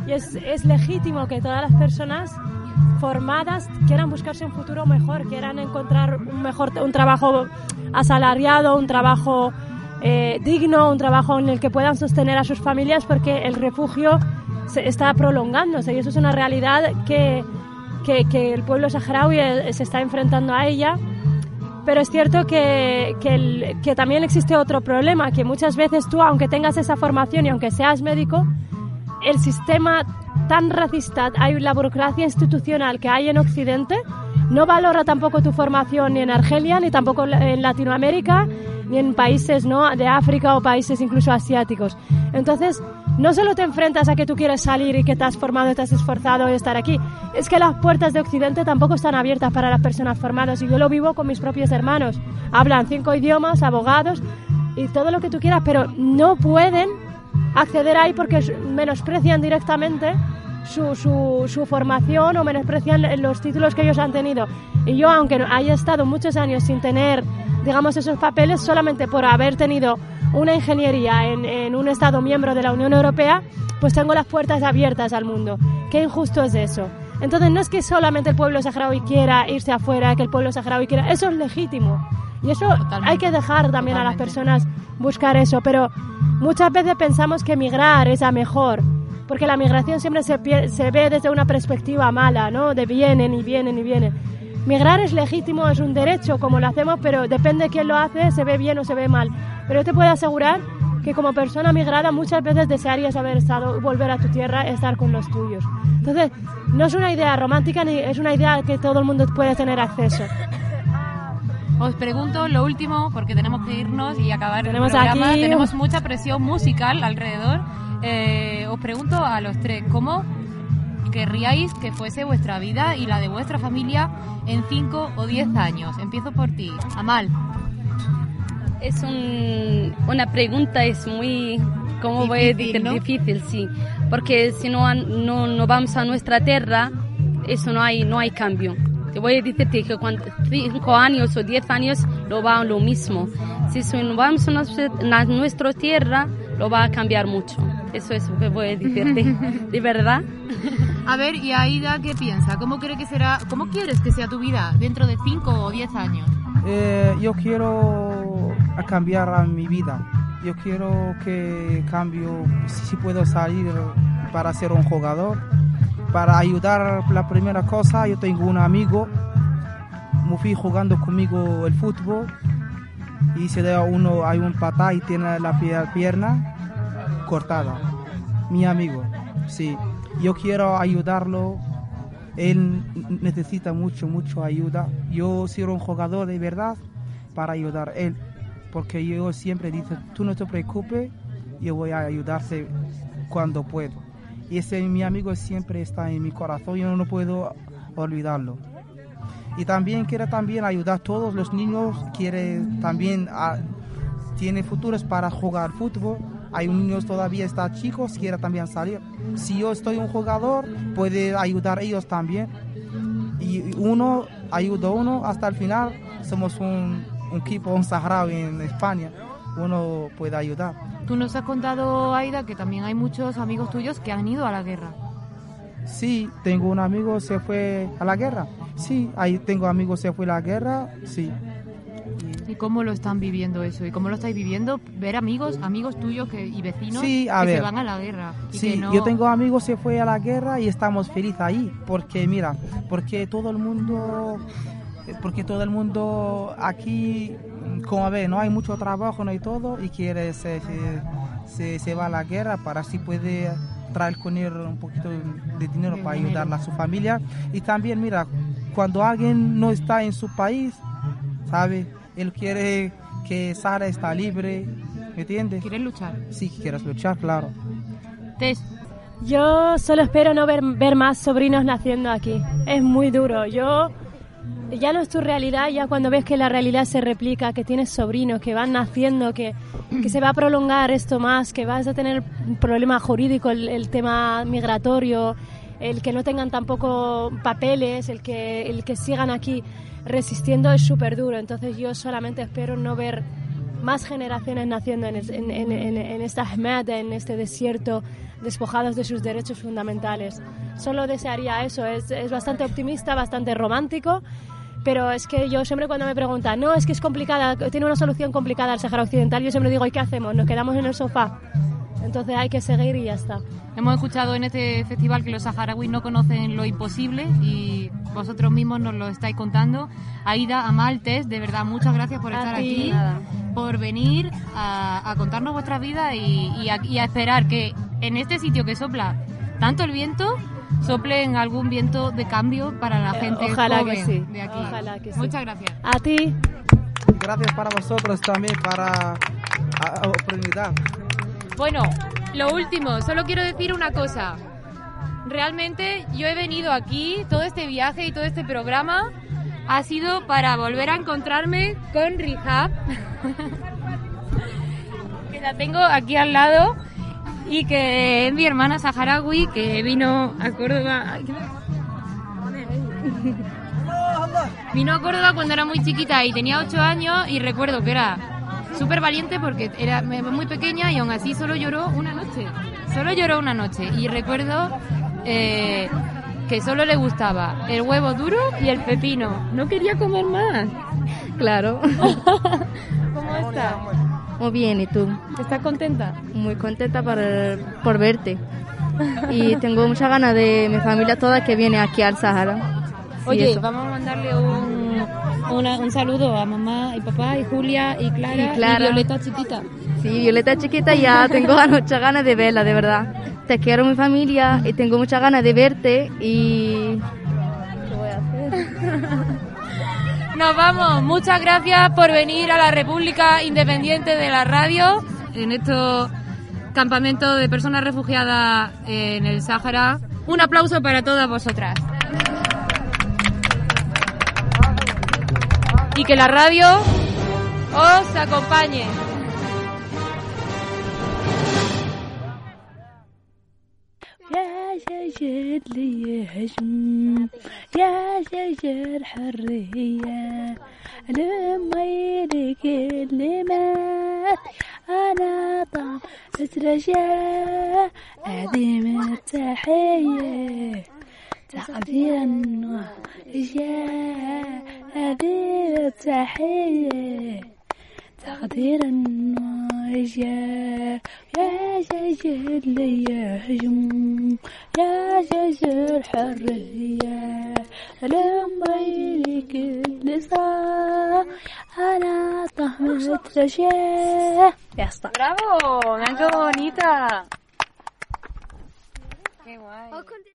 y es, es legítimo que todas las personas formadas quieran buscarse un futuro mejor, quieran encontrar un mejor un trabajo asalariado, un trabajo eh, digno, un trabajo en el que puedan sostener a sus familias, porque el refugio se está prolongándose y eso es una realidad que, que, que el pueblo saharaui eh, se está enfrentando a ella. Pero es cierto que, que, el- que también existe otro problema, que muchas veces tú, aunque tengas esa formación y aunque seas médico, el sistema tan racista, hay la burocracia institucional que hay en Occidente, no valora tampoco tu formación ni en Argelia, ni tampoco en Latinoamérica, ni en países ¿no? de África o países incluso asiáticos. Entonces, no solo te enfrentas a que tú quieres salir y que te has formado, te has esforzado de estar aquí, es que las puertas de Occidente tampoco están abiertas para las personas formadas y yo lo vivo con mis propios hermanos. Hablan cinco idiomas, abogados y todo lo que tú quieras, pero no pueden acceder ahí porque menosprecian directamente su, su, su formación o menosprecian los títulos que ellos han tenido. Y yo, aunque haya estado muchos años sin tener, digamos, esos papeles, solamente por haber tenido una ingeniería en, en un Estado miembro de la Unión Europea, pues tengo las puertas abiertas al mundo. Qué injusto es eso. Entonces no es que solamente el pueblo saharaui quiera irse afuera, que el pueblo saharaui quiera, eso es legítimo. Y eso hay que dejar también a las personas buscar eso, pero muchas veces pensamos que migrar es a mejor, porque la migración siempre se, se ve desde una perspectiva mala, ¿no? De vienen y vienen y vienen. Migrar es legítimo, es un derecho, como lo hacemos, pero depende de quién lo hace, se ve bien o se ve mal. Pero yo te puedo asegurar que como persona migrada muchas veces desearías haber estado, volver a tu tierra, estar con los tuyos. Entonces, no es una idea romántica ni es una idea que todo el mundo puede tener acceso. Os pregunto lo último, porque tenemos que irnos y acabar Tenemos el programa. aquí- Tenemos mucha presión musical alrededor. Eh, os pregunto a los tres, ¿cómo querríais que fuese vuestra vida y la de vuestra familia en 5 o 10 años? Empiezo por ti, Amal. Es un- una pregunta, es muy, ¿cómo voy a Difícil, decir? ¿no? Difícil, sí. Porque si no, no, no vamos a nuestra tierra, eso no hay, no hay cambio. Te voy a decirte que cuando 5 años o 10 años lo va a lo mismo. Si no vamos a nuestra, a nuestra tierra, lo va a cambiar mucho. Eso es lo que voy a decirte. ¿De verdad? A ver, y Aida, ¿qué piensa? ¿Cómo, cree que será, ¿Cómo quieres que sea tu vida dentro de 5 o 10 años? Eh, yo quiero cambiar mi vida. Yo quiero que cambio, si puedo salir para ser un jugador, para ayudar. La primera cosa, yo tengo un amigo, me fui jugando conmigo el fútbol y se da uno, hay un patá y tiene la pie- pierna cortada. Mi amigo, sí. Yo quiero ayudarlo. Él necesita mucho, mucho ayuda. Yo soy un jugador de verdad para ayudar a él. Porque yo siempre digo, tú no te preocupes, yo voy a ayudarte cuando puedo. Y ese mi amigo siempre está en mi corazón, yo no puedo olvidarlo. Y también quiere también ayudar a todos los niños, quiere también, ah, tiene futuros para jugar fútbol. Hay un niño todavía está chicos, quiere también salir. Si yo estoy un jugador, puede ayudar ellos también. Y uno ayuda a uno hasta el final. Somos un, un equipo, un saharaui en España. Uno puede ayudar. Tú nos has contado, Aida, que también hay muchos amigos tuyos que han ido a la guerra. Sí, tengo un amigo se fue a la guerra. Sí, ahí tengo amigos se fue a la guerra. Sí. ¿Y cómo lo están viviendo eso? ¿Y cómo lo estáis viviendo? Ver amigos, amigos tuyos que, y vecinos Sí, a que se ver. van a la guerra. y Sí, que no- yo tengo amigos se fue a la guerra y estamos felices ahí, porque mira, porque todo el mundo, porque todo el mundo aquí, como ve, no hay mucho trabajo, no hay todo, y quiere se, se, se, se va a la guerra para así puede traer con él un poquito de dinero De para dinero. ayudar a su familia. Y también, mira, cuando alguien no está en su país, ¿sabe? Él quiere que Sara está libre, ¿me entiendes? ¿Quieres luchar? Sí, quieres luchar, claro. Tess, Yo solo espero no ver, ver más sobrinos naciendo aquí. Es muy duro. Yo ya no es tu realidad, ya cuando ves que la realidad se replica, que tienes sobrinos que van naciendo, que, que se va a prolongar esto más, que vas a tener un problema jurídico, el, el tema migratorio, el que no tengan tampoco papeles, el que, el que sigan aquí resistiendo es súper duro. Entonces yo solamente espero no ver más generaciones naciendo en, en, en, en esta Ahmed, en este desierto, despojados de sus derechos fundamentales. Solo desearía eso, es, es bastante optimista, bastante romántico, pero es que yo siempre cuando me preguntan, no, es que es complicada, tiene una solución complicada el Sahara Occidental, yo siempre digo, ¿y qué hacemos? ¿Nos quedamos en el sofá? Entonces hay que seguir y ya está. Hemos escuchado en este festival que los saharauis no conocen lo imposible y vosotros mismos nos lo estáis contando. Aida, Amaltes, de verdad, muchas gracias por A estar ti. aquí, por venir a, a contarnos vuestra vida y, y a, y a esperar que en este sitio que sopla tanto el viento, sople en algún viento de cambio para la Eh, gente ojalá joven que sí. de aquí. Ojalá que sí. Muchas gracias. A ti. Gracias para vosotros también, para la oportunidad. Bueno, lo último, solo quiero decir una cosa. Realmente yo he venido aquí, todo este viaje y todo este programa ha sido para volver a encontrarme con Rihab, que la tengo aquí al lado y que es mi hermana saharaui que vino a Córdoba. Ay, ¿qué me- Vino a Córdoba cuando era muy chiquita y tenía 8 años y recuerdo que era súper valiente porque era muy pequeña y aún así solo lloró una noche. Solo lloró una noche y recuerdo eh, que solo le gustaba el huevo duro y el pepino. No quería comer más. Claro. ¿Cómo estás? Muy bien, ¿y tú? ¿Estás contenta? Muy contenta por, por verte. Y tengo muchas ganas de mi familia toda que viene aquí al Sahara. Sí, Oye, eso. vamos a mandarle un, una- un saludo a mamá y papá y Julia y Clara y. Violeta chiquita. Sí, Violeta chiquita ya tengo muchas ganas de verla, de verdad. Te quiero mi familia y tengo muchas ganas de verte y... ¿Qué voy a hacer? Nos vamos. Muchas gracias por venir a la República Independiente de la Radio en estos campamentos de personas refugiadas en el Sáhara. Un aplauso para todas vosotras. Y que la radio os acompañe. يا شجر لي هجم يا شجر حرية لما يلي كلمات أنا طعم رجاء أديم التحية تعبير النوح جاء هذه التحية تقدير النوح يا يا شجر ليهجم يا جيش حرية لما يليك النساء على طهمة رجاء يا está. برافو مانجو نيتا